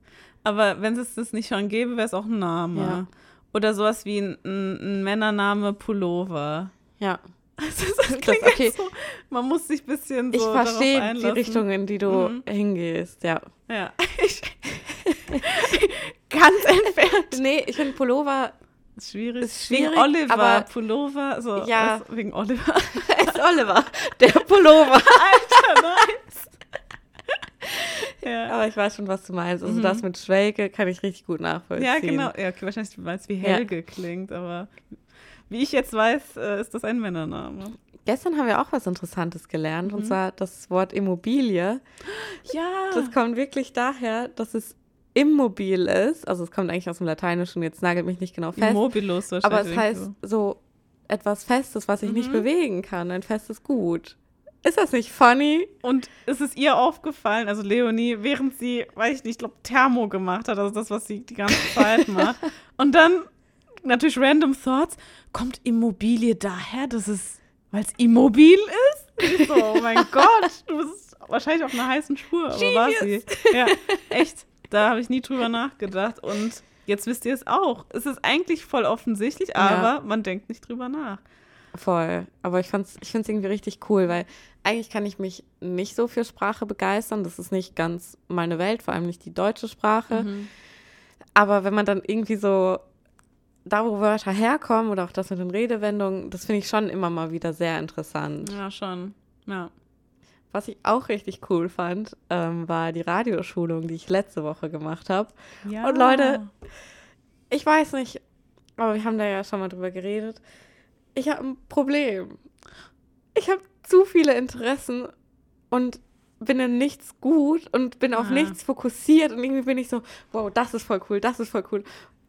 Aber wenn es das nicht schon gäbe, wäre es auch ein Name. Ja. Oder sowas wie ein, ein, ein Männername Pullover. Ja. Das, ist, das Das- klingt okay. jetzt so, man muss sich ein bisschen so Ich verstehe die. Richtung, in die du Mhm. hingehst, ja. Ja. Ich, ganz entfernt. Nee, ich finde Pullover schwierig. Ist schwierig, wegen Oliver, aber- Pullover, so, Ja. was, wegen Oliver. ist Oliver, der Pullover. Alter, nice. Ja. Aber ich weiß schon, was du meinst. Also Mhm. das mit Schwelke kann ich richtig gut nachvollziehen. Ja, genau. Ja, okay, wahrscheinlich du weißt, wie Ja. Helge klingt, aber wie ich jetzt weiß, äh, ist das ein Männername. Gestern haben wir auch was Interessantes gelernt, und Mhm. zwar das Wort Immobilie. Ja. Das kommt wirklich daher, dass es immobil ist. Also es kommt eigentlich aus dem Lateinischen, jetzt nagelt mich nicht genau fest. Immobilus wahrscheinlich. aber es heißt so etwas Festes, was nicht Mhm. bewegen kann, ein festes Gut. Ist das nicht funny? Und ist es ihr aufgefallen, also Leonie, während sie, weiß ich nicht, ich glaube, Thermo gemacht hat, also das, was sie die ganze Zeit macht. Und dann natürlich random Thoughts, kommt Immobilie daher, dass es, weil es immobil ist? Ich so, oh mein Gott, du bist wahrscheinlich auf einer heißen Spur, aber war sie. Ja, echt, da habe ich nie drüber nachgedacht und jetzt wisst ihr es auch. Es ist eigentlich voll offensichtlich, aber man denkt nicht drüber nach. Voll. Aber ich, fand's, ich finde es irgendwie richtig cool, weil eigentlich kann ich mich nicht so für Sprache begeistern. Das ist nicht ganz meine Welt, vor allem nicht die deutsche Sprache. Mhm. Aber wenn man dann irgendwie so da, wo Wörter herkommen oder auch das mit den Redewendungen, das finde ich schon immer mal wieder sehr interessant. Ja, schon. Ja. Was ich auch richtig cool fand, ähm, war die Radioschulung, die ich letzte Woche gemacht habe. ja. Und Leute, Ich weiß nicht, aber wir haben da ja schon mal drüber geredet. Ich habe ein Problem. Ich habe zu viele Interessen und bin in nichts gut und bin auf nichts fokussiert und irgendwie bin ich so, wow, das ist voll cool, das ist voll cool.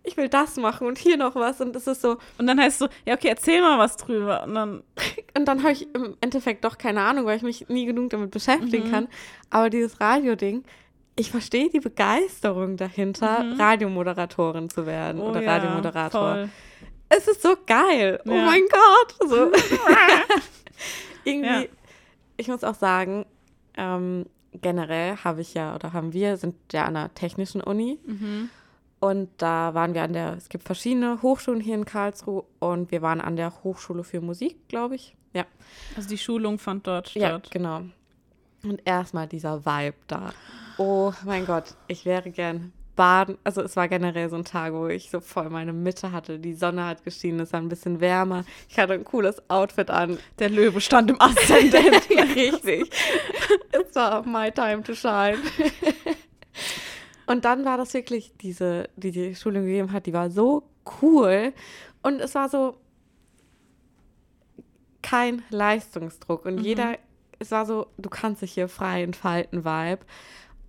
Ich will das machen und hier noch was und es ist so, Und dann heißt es so, ja, okay, erzähl mal was drüber. Und dann, und dann habe ich im Endeffekt doch keine Ahnung, weil ich mich nie genug damit beschäftigen Mhm. kann. Aber dieses Radio-Ding, ich verstehe die Begeisterung dahinter, Mhm. Radiomoderatorin zu werden oh oder ja, Radiomoderator. voll. Es ist so geil. Oh Ja. mein Gott. So. Irgendwie, Ja. ich muss auch sagen, ähm, generell habe ich ja oder haben wir, sind ja an einer technischen Uni. Mhm. Und da waren wir an der, es gibt verschiedene Hochschulen hier in Karlsruhe und wir waren an der Hochschule für Musik, glaube ich. Ja. Also die Schulung fand dort Ja, statt. genau. Und erstmal dieser Vibe da. Oh mein Gott, ich wäre gern baden. Also es war generell so ein Tag, wo ich so voll meine Mitte hatte. Die Sonne hat geschienen, es war ein bisschen wärmer. Ich hatte ein cooles Outfit an. Der Löwe stand im Aszendent. ja, richtig. Es war my time to shine. Und dann war das wirklich diese, die die Schulung gegeben hat, die war so cool. Und es war so kein Leistungsdruck. Und Mhm. jeder, es war so, du kannst dich hier frei entfalten, Vibe.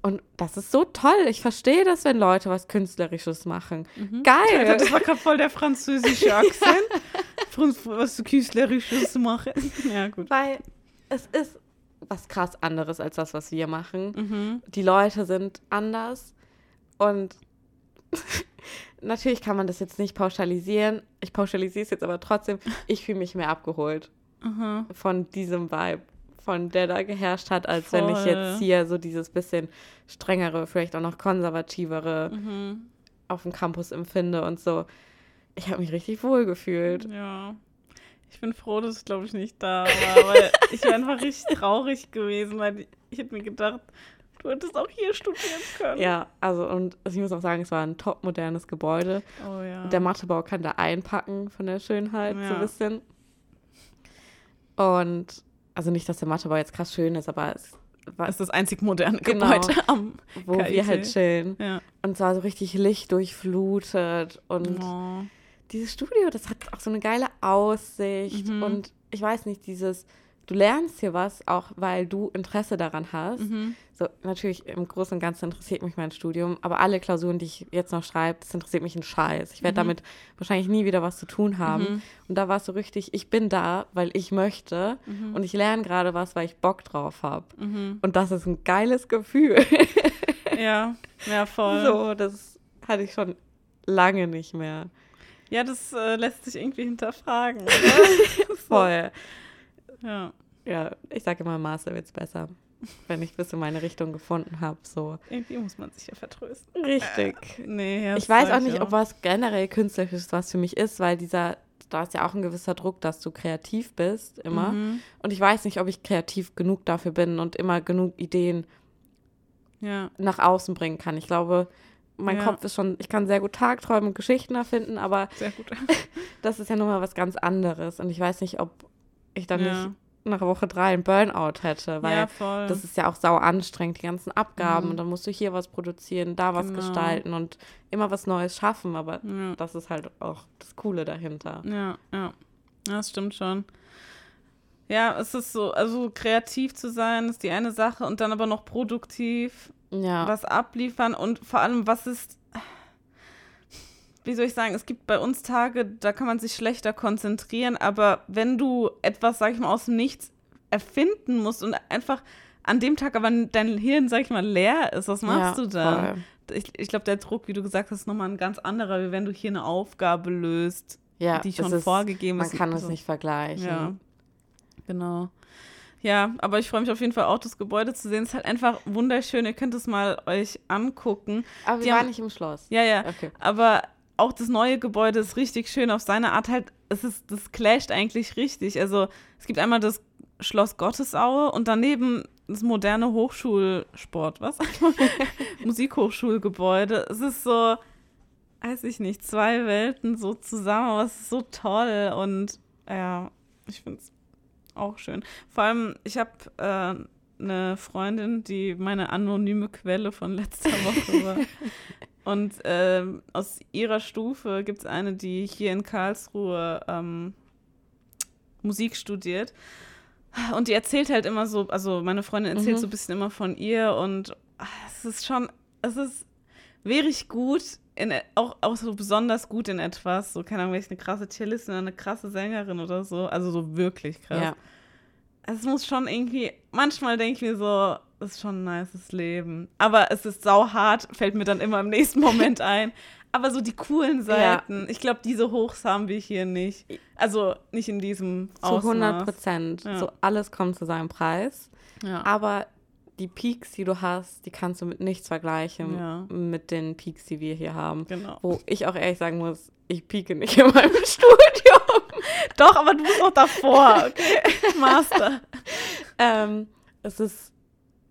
Und das ist so toll. Ich verstehe das, wenn Leute was Künstlerisches machen. Mhm. Geil. Das war gerade voll der französische Akzent. Was du Künstlerisches machen. Ja, gut. Weil es ist was krass anderes als das, was wir machen. Mhm. die Leute sind anders und natürlich kann man das jetzt nicht pauschalisieren. Ich pauschalisiere es jetzt aber trotzdem. Ich fühle mich mehr abgeholt Aha. von diesem Vibe, von der da geherrscht hat, als wenn ich Voll. jetzt hier so dieses bisschen strengere, vielleicht auch noch konservativere Mhm. auf dem Campus empfinde und so. Ich habe mich richtig wohl gefühlt. Ja. Ich bin froh, dass ich, glaube ich, nicht da war, weil ich wäre einfach richtig traurig gewesen, weil ich, ich hätte mir gedacht, du hättest auch hier studieren können. Ja, also und ich muss auch sagen, es war ein top modernes Gebäude. Oh ja. Der Mathebau kann da einpacken von der Schönheit so Ja. ein bisschen. Und also nicht, dass der Mathebau jetzt krass schön ist, aber es war, das ist das einzig moderne Genau. Gebäude am. wo KIT. wir halt chillen. Ja. Und es war so richtig lichtdurchflutet. Und Oh. dieses Studio, das hat auch so eine geile Aussicht. Mhm. Und ich weiß nicht, dieses, du lernst hier was, auch weil du Interesse daran hast. Mhm. So, natürlich im Großen und Ganzen interessiert mich mein Studium, aber alle Klausuren, die ich jetzt noch schreibe, das interessiert mich ein Scheiß. Ich werde Mhm. damit wahrscheinlich nie wieder was zu tun haben. Mhm. Und da war es so richtig, ich bin da, weil ich möchte Mhm. und ich lerne gerade was, weil ich Bock drauf habe. Mhm. Und das ist ein geiles Gefühl. Ja, ja, voll. so, das hatte ich schon lange nicht mehr. Ja, das äh, lässt sich irgendwie hinterfragen. Voll. ja, Ja, ich sage immer, Master wird's besser. Wenn ich bis in meine Richtung gefunden habe, so. irgendwie muss man sich ja vertrösten. Richtig. Nee, ja, ich weiß auch nicht, ob was generell künstlerisches was für mich ist, weil dieser, da ist ja auch ein gewisser Druck, dass du kreativ bist, immer. Mhm. Und ich weiß nicht, ob ich kreativ genug dafür bin und immer genug Ideen Ja, nach außen bringen kann. Ich glaube, mein Ja. Kopf ist schon, ich kann sehr gut Tagträumen und Geschichten erfinden, aber sehr gut. das ist ja nun mal was ganz anderes. Und ich weiß nicht, ob ich dann Ja. nicht nach Woche drei einen Burnout hätte, weil ja, das ist ja auch sau anstrengend, die ganzen Abgaben Mhm. und dann musst du hier was produzieren, da was Genau. gestalten und immer was Neues schaffen, aber ja. das ist halt auch das Coole dahinter. Ja, ja. Ja, das stimmt schon. Ja, es ist so, also kreativ zu sein, ist die eine Sache und dann aber noch produktiv Ja. was abliefern und vor allem, was ist, wie soll ich sagen, es gibt bei uns Tage, da kann man sich schlechter konzentrieren, aber wenn du etwas, sag ich mal, aus dem Nichts erfinden musst und einfach an dem Tag aber dein Hirn, sag ich mal, leer ist, was machst ja, du dann? voll. Ich, ich glaube, der Druck, wie du gesagt hast, ist nochmal ein ganz anderer, wie wenn du hier eine Aufgabe löst, Ja, die schon ist, vorgegeben Man ist. kann es So. nicht vergleichen. Ja, genau. Ja, aber ich freue mich auf jeden Fall auch, das Gebäude zu sehen. Es ist halt einfach wunderschön. Ihr könnt es mal euch angucken. Aber wir Die waren haben- nicht im Schloss. Ja, ja. Okay. Aber auch das neue Gebäude ist richtig schön auf seine Art. Halt, es ist, das clasht eigentlich richtig. Also es gibt einmal das Schloss Gottesaue und daneben das moderne Hochschulsport, was? Musikhochschulgebäude. Es ist so, weiß ich nicht, zwei Welten so zusammen, aber es ist so toll und ja, ich finde es auch schön. Vor allem, ich habe äh, eine Freundin, die meine anonyme Quelle von letzter Woche war. Und ähm, aus ihrer Stufe gibt es eine, die hier in Karlsruhe ähm, Musik studiert. Und die erzählt halt immer so, also meine Freundin erzählt Mhm. so ein bisschen immer von ihr und ah, es ist schon, es ist wirklich gut, in, e- auch, auch so besonders gut in etwas. So, keine Ahnung, wenn ich eine krasse Cellistin oder eine krasse Sängerin oder so, also so wirklich krass. Ja. Es muss schon irgendwie, manchmal denke ich mir so, ist schon ein nices Leben. Aber es ist sauhart, fällt mir dann immer im nächsten Moment ein. Aber so die coolen Seiten, ich glaube, diese Hochs haben wir hier nicht. Also nicht in diesem Zu 100 Ausmaß. Prozent. Ja. So alles kommt zu seinem Preis. Ja. Aber die Peaks, die du hast, die kannst du mit nichts vergleichen Ja. mit den Peaks, die wir hier haben. Genau. Wo ich auch ehrlich sagen muss, ich pieke nicht in meinem Studium. Doch, aber du bist noch davor, okay? Master. ähm, es ist,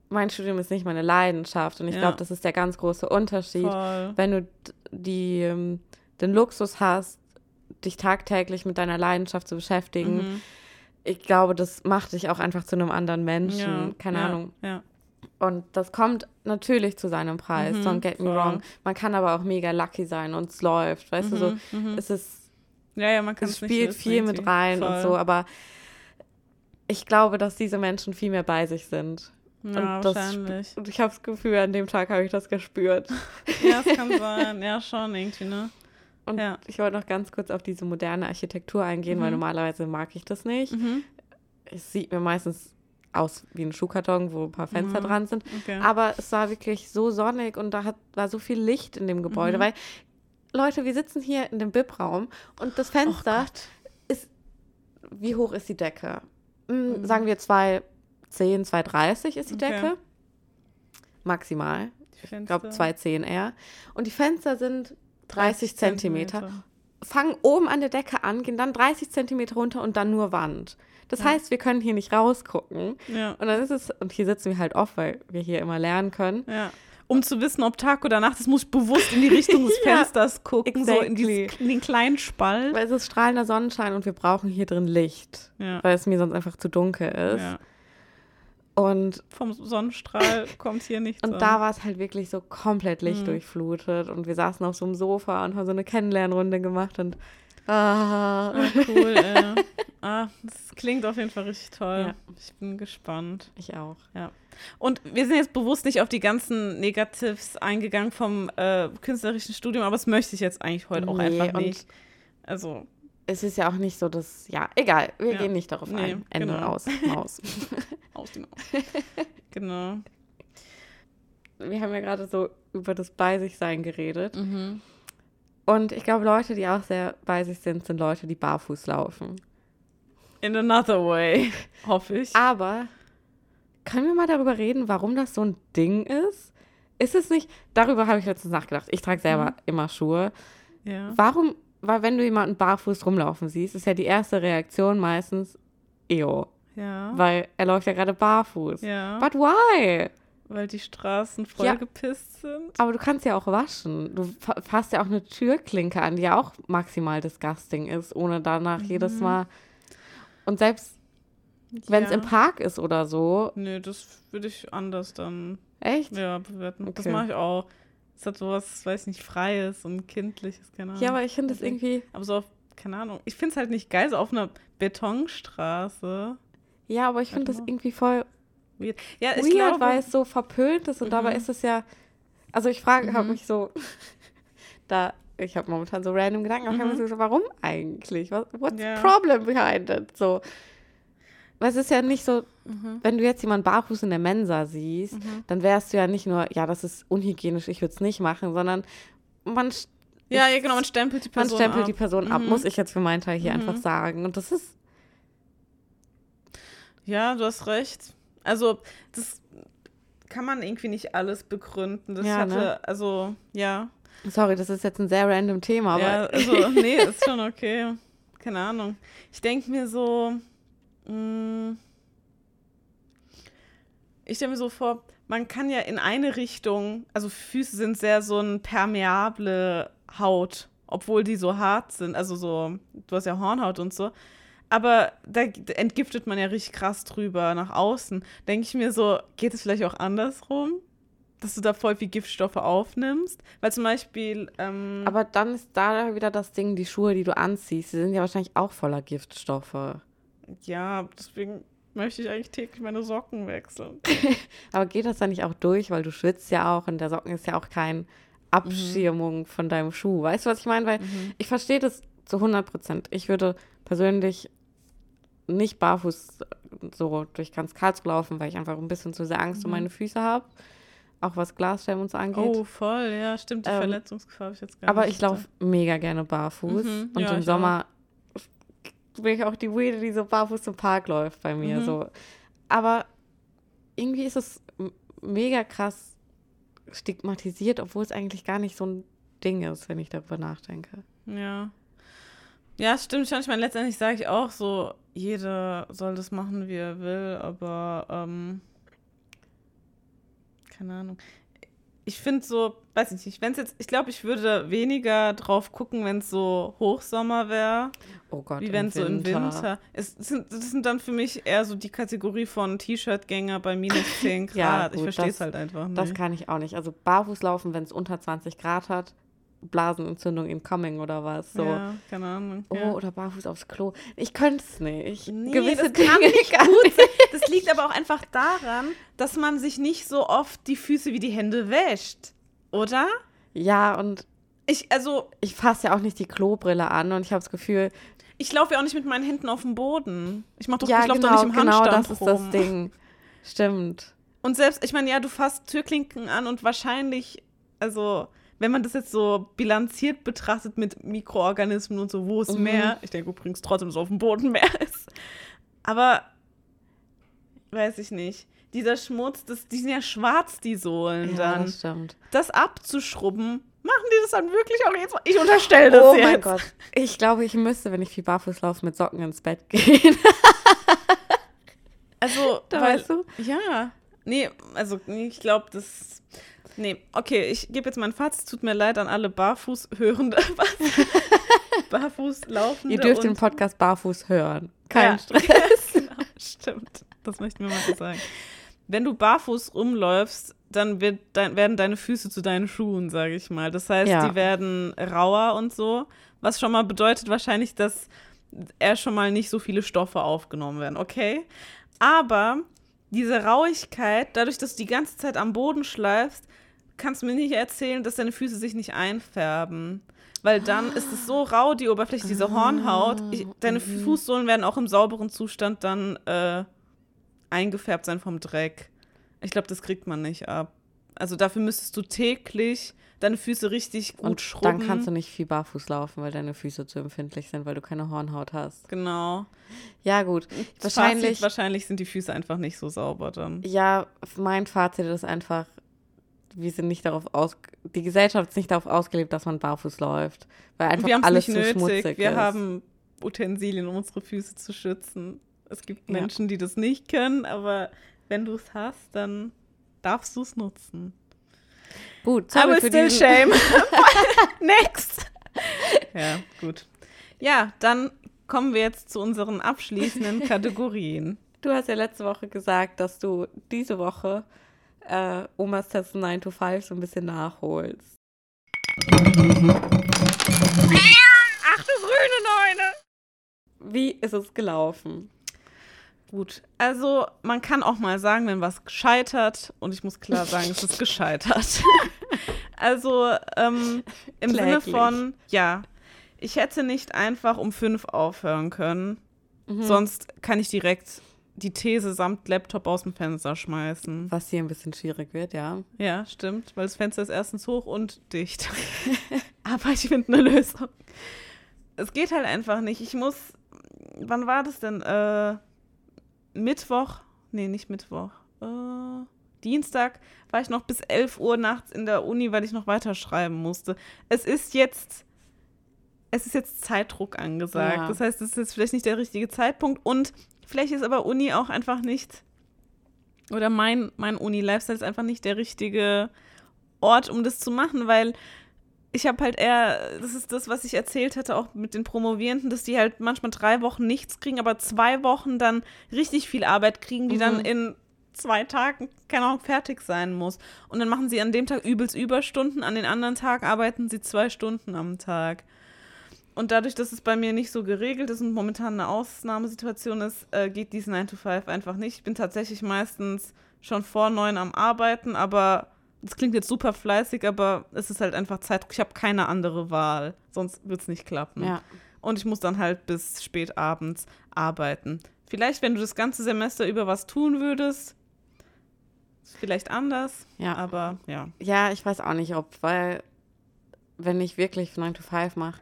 mein Studium ist nicht meine Leidenschaft und ich Ja. glaube, das ist der ganz große Unterschied. Voll. Wenn du die, ähm, den Luxus hast, dich tagtäglich mit deiner Leidenschaft zu beschäftigen, Mhm. ich glaube, das macht dich auch einfach zu einem anderen Menschen. Ja, Keine ja, Ahnung. Und das kommt natürlich zu seinem Preis. Mhm, Don't get me voll. wrong. Man kann aber auch mega lucky sein und es läuft. Weißt du, so, Mhm, mhm. es ist, Ja, ja, man kann es spielt wissen, viel mit rein und Voll. so, aber ich glaube, dass diese Menschen viel mehr bei sich sind. Ja, und wahrscheinlich. Und ich habe das Gefühl, an dem Tag habe ich das gespürt. Ja, es kann sein. Ja, schon irgendwie, ne? Und Ja. ich wollte noch ganz kurz auf diese moderne Architektur eingehen, weil Mhm. normalerweise mag ich das nicht. Mhm. Es sieht mir meistens aus wie ein Schuhkarton, wo ein paar Fenster Mhm. dran sind. Okay. Aber es war wirklich so sonnig und da hat, war so viel Licht in dem Gebäude, Mhm. weil Leute, wir sitzen hier in dem BIP-Raum und das Oh Fenster, Gott. wie hoch ist die Decke? Hm, Mhm. Sagen wir 2,10, 2,30 ist die Okay. Decke. Maximal. Ich Fenster. glaube 2,10 eher. Und die Fenster sind 30 Zentimeter. Zentimeter. Fangen oben an der Decke an, gehen dann 30 Zentimeter runter und dann nur Wand. Das Ja. heißt, wir können hier nicht rausgucken. Ja, Und dann ist es, und hier sitzen wir halt oft, weil wir hier immer lernen können. ja. Um zu wissen, ob Tag oder Nacht ist, muss ich bewusst in die Richtung des Fensters gucken, so in, exactly. dieses, in den kleinen Spalt. Weil es ist strahlender Sonnenschein und wir brauchen hier drin Licht, weil es mir sonst einfach zu dunkel ist. Ja. Und, Vom Sonnenstrahl kommt hier nichts und an. da war es halt wirklich so komplett Mhm. lichtdurchflutet und wir saßen auf so einem Sofa und haben so eine Kennenlernrunde gemacht und ah, Ah, cool, ey. Ah, das klingt auf jeden Fall richtig toll. Ja. Ich bin gespannt. ich auch. Und wir sind jetzt bewusst nicht auf die ganzen Negatives eingegangen vom äh, künstlerischen Studium, aber das möchte ich jetzt eigentlich heute auch Nee, einfach und nicht. Also, Es ist ja auch nicht so, dass, ja, egal, wir Ja. gehen nicht darauf Nee, ein. Ende genau. aus, Maus. aus die Maus. genau. wir haben ja gerade so über das Bei sich sein geredet. Mhm. Und ich glaube, Leute, die auch sehr bei sich sind, sind Leute, die barfuß laufen. In another way, hoffe ich. Aber können wir mal darüber reden, warum das so ein Ding ist? Ist es nicht, darüber habe ich letztens nachgedacht. Ich trage selber Mhm. immer Schuhe. Ja. Warum, weil wenn du jemanden barfuß rumlaufen siehst, ist ja die erste Reaktion meistens, ew, Ja. weil er läuft ja gerade barfuß. ja. But why? Weil die Straßen Ja. vollgepisst sind. Aber du kannst ja auch waschen. Du fa- fasst ja auch eine Türklinke an, die ja auch maximal disgusting ist, ohne danach jedes Mhm. Mal. Und selbst Wenn es im Park ist oder so. Nee, das würde ich anders dann Echt? ja, bewerten. Das Okay. mache ich auch. Es hat sowas, weiß nicht, Freies und Kindliches, keine Ahnung. Ja, aber ich finde es irgendwie. Aber so auf, keine Ahnung. Ich finde es halt nicht geil, so auf einer Betonstraße. Ja, aber ich finde das irgendwie voll Weird. Ja, ich weird, glaube, weil es so verpönt ist und dabei Mhm. ist es ja. Also ich frage, habe Mhm. mich so. da, ich habe momentan so random Gedanken, aber ich habe Mhm. mich so, warum eigentlich? Was, what's Ja. the problem behind it? So. Weil es ist ja nicht so, Mhm. wenn du jetzt jemanden barfuß in der Mensa siehst, Mhm. dann wärst du ja nicht nur, ja, das ist unhygienisch, ich würde es nicht machen, sondern man, Ja, ja, genau, man stempelt die man Person stempelt ab. die Person ab, Mhm. muss ich jetzt für meinen Teil hier Mhm. einfach sagen. Und das ist, Ja, du hast recht. Also, das kann man irgendwie nicht alles begründen. Das Ja, hatte, ne? also, ja. sorry, das ist jetzt ein sehr random Thema, aber ja, also, nee, ist schon okay. Keine Ahnung. Ich denke mir so, ich stelle mir so vor, man kann ja in eine Richtung, also Füße sind sehr so eine permeable Haut, obwohl die so hart sind. Also so, du hast ja Hornhaut und so. Aber da entgiftet man ja richtig krass drüber nach außen. Denke ich mir so, geht es vielleicht auch andersrum? Dass du da voll viel Giftstoffe aufnimmst? Weil zum Beispiel. Ähm, Aber dann ist da wieder das Ding, die Schuhe, die du anziehst, die sind ja wahrscheinlich auch voller Giftstoffe. Ja, deswegen möchte ich eigentlich täglich meine Socken wechseln. Aber geht das dann nicht auch durch, weil du schwitzt ja auch und der Socken ist ja auch keine Abschirmung von deinem Schuh. Weißt du, was ich meine? Weil ich verstehe das zu 100 Prozent. Ich würde persönlich nicht barfuß so durch ganz Karlsruhe laufen, weil ich einfach ein bisschen zu sehr Angst um meine Füße habe. Auch was Glasscheiben und so angeht. Oh, voll, ja, stimmt. Die Ähm, Verletzungsgefahr habe ich jetzt gar Aber nicht. ich laufe mega gerne barfuß. Mhm, Und ja, im Sommer bin ich auch die Weirde, die so barfuß im Park läuft bei mir. Mhm. So. Aber irgendwie ist es mega krass stigmatisiert, obwohl es eigentlich gar nicht so ein Ding ist, wenn ich darüber nachdenke. Ja. Ja, stimmt schon. Ich meine, letztendlich sage ich auch so, jeder soll das machen, wie er will, aber ähm, keine Ahnung. Ich finde so, weiß ich nicht, wenn es jetzt, ich glaube, ich würde weniger drauf gucken, wenn es so Hochsommer wäre, Oh Gott. wie wenn es so im Winter. Es sind, das sind dann für mich eher so die Kategorie von T-Shirt-Gänger bei minus 10 Grad. Ja, ich gut, verstehe es halt einfach nicht. Das kann ich auch nicht. Also barfuß laufen, wenn es unter 20 Grad hat, Blasenentzündung incoming oder was. So. Ja, keine Ahnung. Oh, ja. oder barfuß aufs Klo. Ich könnte es nicht. Nee, Gewisse das kann Dinge nicht kann gut sein. Das liegt aber auch einfach daran, dass man sich nicht so oft die Füße wie die Hände wäscht. Oder? Ja, und Ich, also, ich fasse ja auch nicht die Klobrille an und ich habe das Gefühl, ich laufe ja auch nicht mit meinen Händen auf dem Boden. Ich mach doch, ja, ich genau, doch nicht im genau Handstand das ist rum. das Ding. Stimmt. Und selbst, ich meine, ja, du fasst Türklinken an und wahrscheinlich, also, wenn man das jetzt so bilanziert betrachtet mit Mikroorganismen und so, wo ist Mhm. mehr? Ich denke übrigens trotzdem, dass auf dem Boden mehr ist. Aber, weiß ich nicht. Dieser Schmutz, das, die sind ja schwarz, die Sohlen Ja, dann. das stimmt. das abzuschrubben, machen die das dann wirklich auch jetzt? Ich unterstelle das Oh jetzt. mein Gott. Ich glaube, ich müsste, wenn ich viel barfuß laufe, mit Socken ins Bett gehen. Also, Da weil, weißt du? ja, nee, also ich glaube, das, nee, okay, ich gebe jetzt mein Fazit, tut mir leid an alle Barfuß-Hörende? Barfuß-Laufende Ihr dürft den Podcast barfuß hören. Kein Ja. Stress. genau, stimmt, das möchten wir mal so sagen. Wenn du barfuß rumläufst, dann wird dein, werden deine Füße zu deinen Schuhen, sage ich mal. Das heißt, Ja. die werden rauer und so, was schon mal bedeutet wahrscheinlich, dass er schon mal nicht so viele Stoffe aufgenommen werden, okay? Aber diese Rauigkeit, dadurch, dass du die ganze Zeit am Boden schleifst, kannst du mir nicht erzählen, dass deine Füße sich nicht einfärben. Weil dann ist es so rau, die Oberfläche, diese Hornhaut. Ich, deine mhm. Fußsohlen werden auch im sauberen Zustand dann äh, eingefärbt sein vom Dreck. Ich glaube, das kriegt man nicht ab. Also dafür müsstest du täglich deine Füße richtig gut Und schrubben. dann kannst du nicht viel barfuß laufen, weil deine Füße zu empfindlich sind, weil du keine Hornhaut hast. Genau. Ja, gut. Fazit, Wahrscheinlich, wahrscheinlich sind die Füße einfach nicht so sauber dann. ja, mein Fazit ist einfach, wir sind nicht darauf aus, die Gesellschaft ist nicht darauf ausgelebt, dass man barfuß läuft, weil einfach wir haben es alles nicht zu schmutzig nötig. Wir ist. haben Utensilien, um unsere Füße zu schützen. Es gibt Ja. Menschen, die das nicht können, aber wenn du es hast, dann darfst du es nutzen. Gut, sorry will für still diesen, shame. Next. Ja, gut. Ja, dann kommen wir jetzt zu unseren abschließenden Kategorien. Du hast ja letzte Woche gesagt, dass du diese Woche äh, Omas Test 9 to 5 so ein bisschen nachholst. Ach du grüne Neune! Wie ist es gelaufen? Gut, also man kann auch mal sagen, wenn was gescheitert und ich muss klar sagen, es ist gescheitert. also ähm, im Sinne Kläglich. von, ja, ich hätte nicht einfach um fünf aufhören können, Mhm. sonst kann ich direkt die These samt Laptop aus dem Fenster schmeißen. Was hier ein bisschen schwierig wird, ja. Ja, stimmt, weil das Fenster ist erstens hoch und dicht. Aber ich finde eine Lösung. Es geht halt einfach nicht. Ich muss, wann war das denn? Äh, Mittwoch? Nee, nicht Mittwoch. Äh, Dienstag war ich noch bis 11 Uhr nachts in der Uni, weil ich noch weiterschreiben musste. Es ist jetzt, es ist jetzt Zeitdruck angesagt. Ja. Das heißt, es ist jetzt vielleicht nicht der richtige Zeitpunkt und vielleicht ist aber Uni auch einfach nicht oder mein, mein Uni-Lifestyle ist einfach nicht der richtige Ort, um das zu machen, weil ich habe halt eher, das ist das, was ich erzählt hatte, auch mit den Promovierenden, dass die halt manchmal drei Wochen nichts kriegen, aber zwei Wochen dann richtig viel Arbeit kriegen, die dann Mhm. in zwei Tagen, keine Ahnung, fertig sein muss. Und dann machen sie an dem Tag übelst Überstunden, an den anderen Tag arbeiten sie zwei Stunden am Tag. Und dadurch, dass es bei mir nicht so geregelt ist und momentan eine Ausnahmesituation ist, äh, geht dies 9 to 5 einfach nicht. Ich bin tatsächlich meistens schon vor neun am Arbeiten, aber das klingt jetzt super fleißig, aber es ist halt einfach Zeit. Ich habe keine andere Wahl, sonst wird es nicht klappen. Ja. Und ich muss dann halt bis spät abends arbeiten. Vielleicht, wenn du das ganze Semester über was tun würdest, vielleicht anders, Ja. aber ja. Ja, ich weiß auch nicht, ob, weil wenn ich wirklich 9 to 5 mache,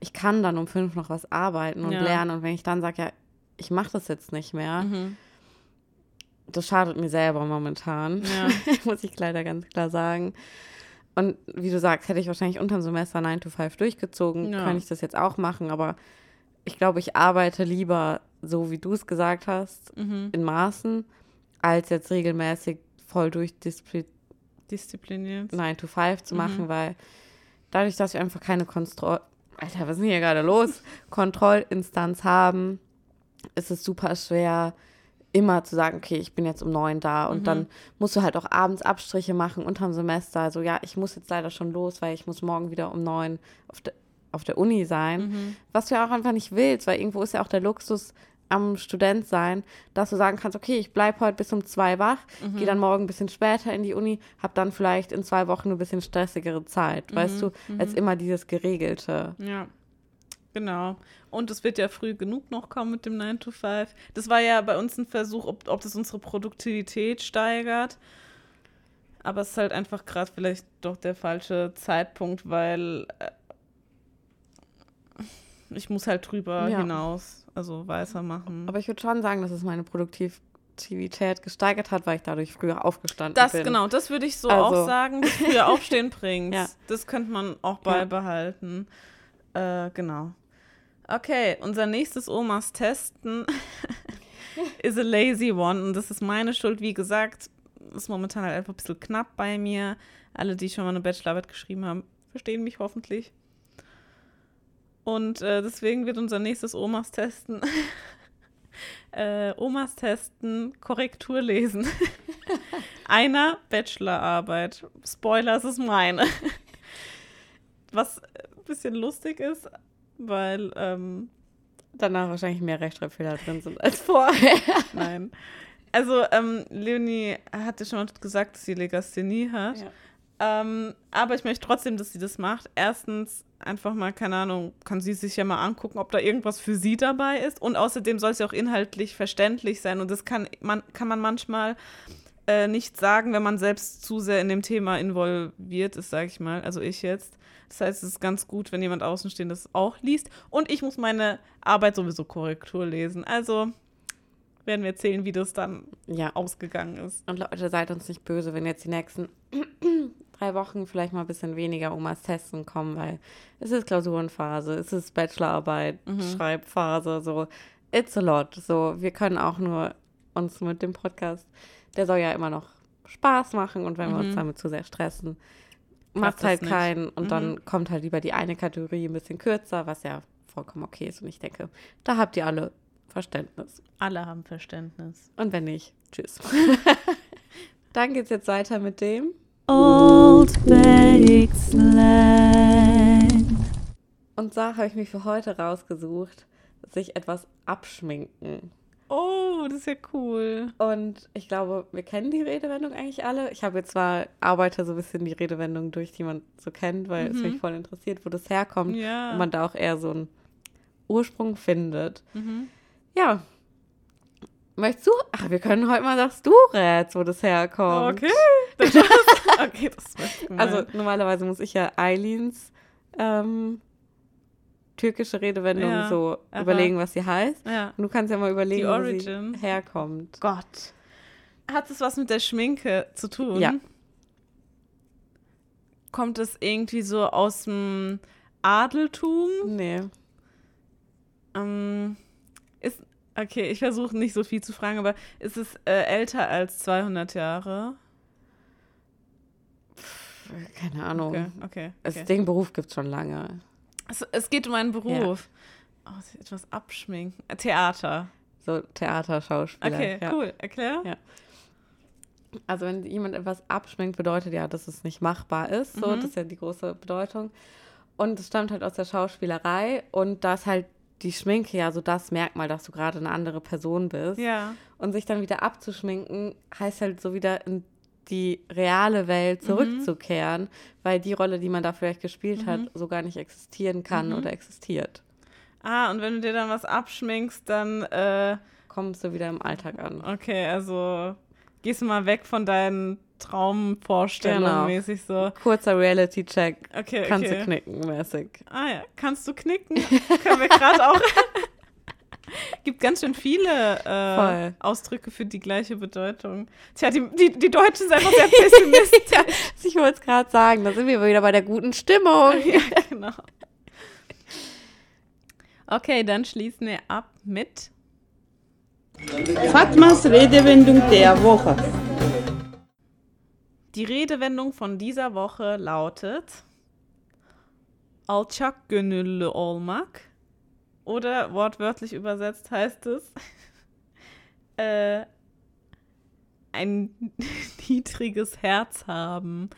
ich kann dann um 5 noch was arbeiten und Ja. lernen. Und wenn ich dann sage, ja, ich mache das jetzt nicht mehr, Mhm. das schadet mir selber momentan. Ja. Muss ich leider ganz klar sagen. Und wie du sagst, hätte ich wahrscheinlich unterm Semester 9 to 5 durchgezogen, Ja. könnte ich das jetzt auch machen. Aber ich glaube, ich arbeite lieber so, wie du es gesagt hast, Mhm. in Maßen, als jetzt regelmäßig voll durchdiszipliniert Diszipliniert. 9 to 5 zu Mhm. machen, weil dadurch, dass wir einfach keine Kontroll... Alter, was ist denn hier gerade los? Kontrollinstanz haben, ist es super schwer, immer zu sagen, okay, ich bin jetzt um neun da und Mhm. dann musst du halt auch abends Abstriche machen unterm Semester. Also ja, ich muss jetzt leider schon los, weil ich muss morgen wieder um neun auf, de, auf der Uni sein. Mhm. Was du ja auch einfach nicht willst, weil irgendwo ist ja auch der Luxus am Student sein, dass du sagen kannst, okay, ich bleibe heute bis um zwei wach, Mhm. gehe dann morgen ein bisschen später in die Uni, habe dann vielleicht in zwei Wochen ein bisschen stressigere Zeit, weißt du, als immer dieses Geregelte. Ja, genau. Und es wird ja früh genug noch kommen mit dem 9 to 5. Das war ja bei uns ein Versuch, ob, ob das unsere Produktivität steigert. Aber es ist halt einfach gerade vielleicht doch der falsche Zeitpunkt, weil äh, ich muss halt drüber Ja. hinaus, also weißer machen. Aber ich würde schon sagen, dass es meine Produktivität gesteigert hat, weil ich dadurch früher aufgestanden Das, bin. genau, das würde ich so Also- auch sagen, das früher Aufstehen bringt. Ja. Das könnte man auch beibehalten. Äh, genau. Okay, unser nächstes Omas Testen is a lazy one. Und das ist meine Schuld. Wie gesagt, ist momentan halt einfach ein bisschen knapp bei mir. Alle, die schon mal eine Bachelorarbeit geschrieben haben, verstehen mich hoffentlich. Und äh, deswegen wird unser nächstes Omas Testen äh, Omas Testen Korrektur lesen. Einer Bachelorarbeit. Spoiler, es ist meine. Was ein bisschen lustig ist, weil, ähm, Danach wahrscheinlich mehr Rechtschreibfehler drin sind als vorher. nein. Also, ähm, Leonie hatte schon mal gesagt, dass sie Legasthenie hat. Ähm, aber ich möchte trotzdem, dass sie das macht. Erstens, einfach mal, keine Ahnung, kann sie sich ja mal angucken, ob da irgendwas für sie dabei ist. Und außerdem soll es ja auch inhaltlich verständlich sein. Und das kann man, kann man manchmal äh, nicht sagen, wenn man selbst zu sehr in dem Thema involviert ist, sage ich mal. Also ich jetzt. Das heißt, es ist ganz gut, wenn jemand Außenstehendes auch liest. Und ich muss meine Arbeit sowieso Korrektur lesen. Also werden wir erzählen, wie das dann Ja. ausgegangen ist. Und Leute, seid uns nicht böse, wenn jetzt die nächsten drei Wochen vielleicht mal ein bisschen weniger Omas Testen kommen, weil es ist Klausurenphase, es ist Bachelorarbeit, Schreibphase, so it's a lot. So, wir können auch nur uns mit dem Podcast, der soll ja immer noch Spaß machen und wenn wir uns Mhm. damit zu sehr stressen, macht halt nicht. keinen und Mhm. dann kommt halt lieber die eine Kategorie ein bisschen kürzer, was ja vollkommen okay ist und ich denke, da habt ihr alle Verständnis. Alle haben Verständnis. Und wenn nicht, tschüss. Dann geht's jetzt weiter mit dem. Old Bake Slang. Und zwar habe ich mich für heute rausgesucht, sich etwas abschminken. Oh, das ist ja cool. Und ich glaube, wir kennen die Redewendung eigentlich alle. Ich habe jetzt zwar arbeite so ein bisschen die Redewendung durch, die man so kennt, weil es Mhm. mich voll interessiert, wo das herkommt. Ja. Und man da auch eher so einen Ursprung findet. Mhm. Ja. Möchtest du? Ach, wir können heute mal, dass du rätst, wo das herkommt. Okay. Das okay, das ist. Also normalerweise muss ich ja Eileens ähm, türkische Redewendung Ja, so aber- überlegen, was sie heißt. ja. Und du kannst ja mal überlegen, wo sie herkommt. Gott. Hat es was mit der Schminke zu tun? Ja. Kommt es irgendwie so aus dem Adeltum? Nee. Ähm, ist, okay, ich versuche nicht so viel zu fragen, aber ist es äh, älter als 200 Jahre? Keine Ahnung. Okay, okay. Okay. Den Beruf gibt es schon lange. Es, es geht um einen Beruf. Oh, sich etwas abschminken. Äh, Theater. So Theaterschauspieler. Okay, ja. cool. Erklär. Ja. Also wenn jemand etwas abschminkt, bedeutet ja, dass es nicht machbar ist. So, Mhm. das ist ja die große Bedeutung. Und es stammt halt aus der Schauspielerei und da ist halt die Schminke ja so das Merkmal, dass du gerade eine andere Person bist. Ja. Und sich dann wieder abzuschminken, heißt halt so wieder in die reale Welt zurückzukehren, weil die Rolle, die man da vielleicht gespielt hat, so gar nicht existieren kann oder existiert. Ah, und wenn du dir dann was abschminkst, dann, äh, Kommst du wieder im Alltag an. okay, also gehst du mal weg von deinen Traumvorstellungen Genau. mäßig so. Kurzer Reality-Check. Okay, Kannst okay. du knicken, mäßig. Ah ja, kannst du knicken? Können wir gerade auch. Gibt ganz schön viele äh. Ausdrücke für die gleiche Bedeutung. Tja, die, die, die Deutschen sind einfach sehr pessimistisch. ja, ich wollte es gerade sagen, da sind wir wieder bei der guten Stimmung. ja, genau. Okay, dann schließen wir ab mit Fatmas Redewendung der Woche. Die Redewendung von dieser Woche lautet Alçak gönüllü olmak oder wortwörtlich übersetzt heißt es äh, ein niedriges Herz haben.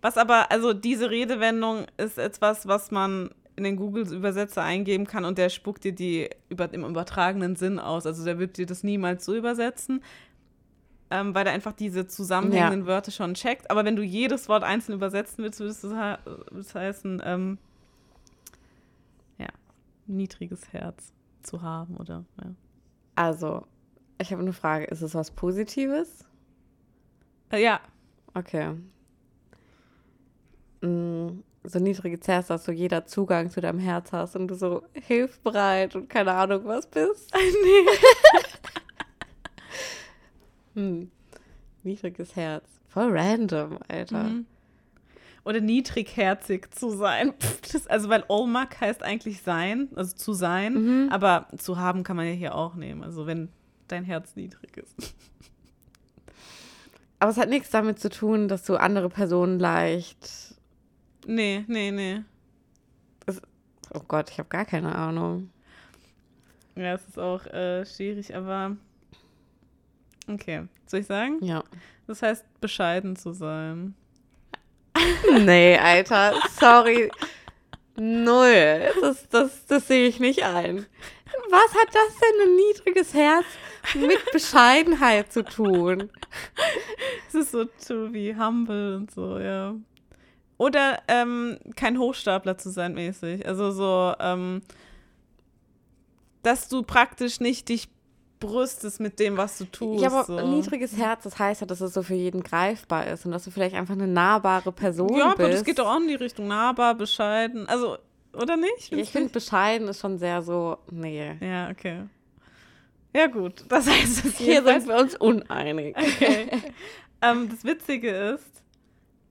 Was aber, also diese Redewendung ist etwas, was man in den Google-Übersetzer eingeben kann und der spuckt dir die über, im übertragenen Sinn aus. Also der wird dir das niemals so übersetzen, ähm, weil er einfach diese zusammenhängenden Wörter schon checkt. Aber wenn du jedes Wort einzeln übersetzen willst, würdest du das heißen, ähm, ja, niedriges Herz zu haben oder ja. Also, ich habe eine Frage. Ist es was Positives? Äh, ja, Okay. Mm, so niedriges Herz, dass du jeder Zugang zu deinem Herz hast und du so hilfsbereit und keine Ahnung was bist. nee. Hm. Niedriges Herz. Voll random, Alter. Mhm. Oder niedrigherzig zu sein. Das, also, weil Olmak heißt eigentlich sein, also zu sein, Mhm. aber zu haben kann man ja hier auch nehmen. Also, wenn dein Herz niedrig ist. Aber es hat nichts damit zu tun, dass du andere Personen leicht. Nee, nee, nee. Oh Gott, ich habe gar keine Ahnung. Ja, es ist auch äh, schwierig, aber. Okay, soll ich sagen? Ja. Das heißt, bescheiden zu sein. Nee, Alter, sorry. Null. Das, das, das sehe ich nicht ein. Was hat das denn ein niedriges Herz mit Bescheidenheit zu tun? Es ist so to be humble und so, ja. Oder ähm, kein Hochstapler zu sein, mäßig. Also so, ähm, dass du praktisch nicht dich brüstest mit dem, was du tust. Ja, aber so. ein niedriges Herz, das heißt ja, dass es so für jeden greifbar ist und dass du vielleicht einfach eine nahbare Person Ja, bist. aber das geht doch auch in die Richtung nahbar, bescheiden. Also, oder nicht? Ja, ich finde, bescheiden ist schon sehr so, nee. Ja, okay. Ja, gut. Das heißt, es Hier sind wir uns uneinig. Okay. ähm, das Witzige ist,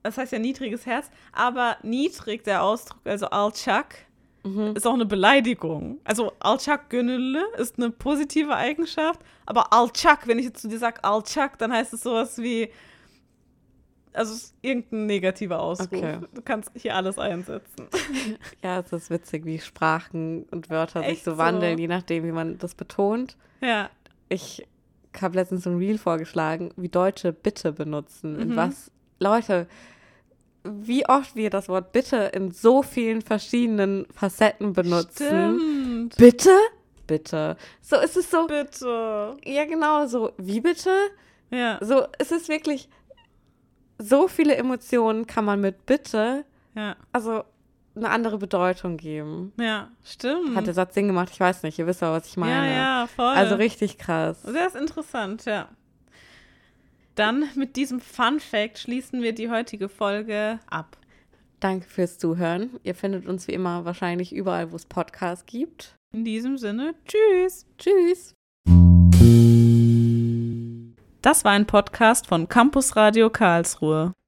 das heißt ja niedriges Herz, aber niedrig, der Ausdruck, also Alçak, Mhm. ist auch eine Beleidigung. Also Alçak Gönüllü ist eine positive Eigenschaft, aber Alçak, wenn ich jetzt zu dir sage Alçak, dann heißt es sowas wie Also ist irgendein negativer Ausruf. Okay. Du kannst hier alles einsetzen. Ja, es ist witzig, wie Sprachen und Wörter sich Echt so so? wandeln, je nachdem, wie man das betont. Ja. Ich habe letztens so ein Reel vorgeschlagen, wie Deutsche bitte benutzen. Und Mhm. was, Leute, wie oft wir das Wort bitte in so vielen verschiedenen Facetten benutzen. Stimmt. Bitte? Bitte. So ist es so. Bitte. Ja, genau, so. Wie bitte? Ja. So, es ist wirklich, so viele Emotionen kann man mit bitte, Ja. also eine andere Bedeutung geben. Ja. Stimmt. Hat der Satz Sinn gemacht? Ich weiß nicht, ihr wisst aber, was ich meine. Ja, ja, voll. Also richtig krass. Sehr ist interessant, ja. Dann mit diesem Fun Fact schließen wir die heutige Folge ab. Danke fürs Zuhören. Ihr findet uns wie immer wahrscheinlich überall, wo es Podcasts gibt. In diesem Sinne, tschüss. Tschüss. Das war ein Podcast von Campus Radio Karlsruhe.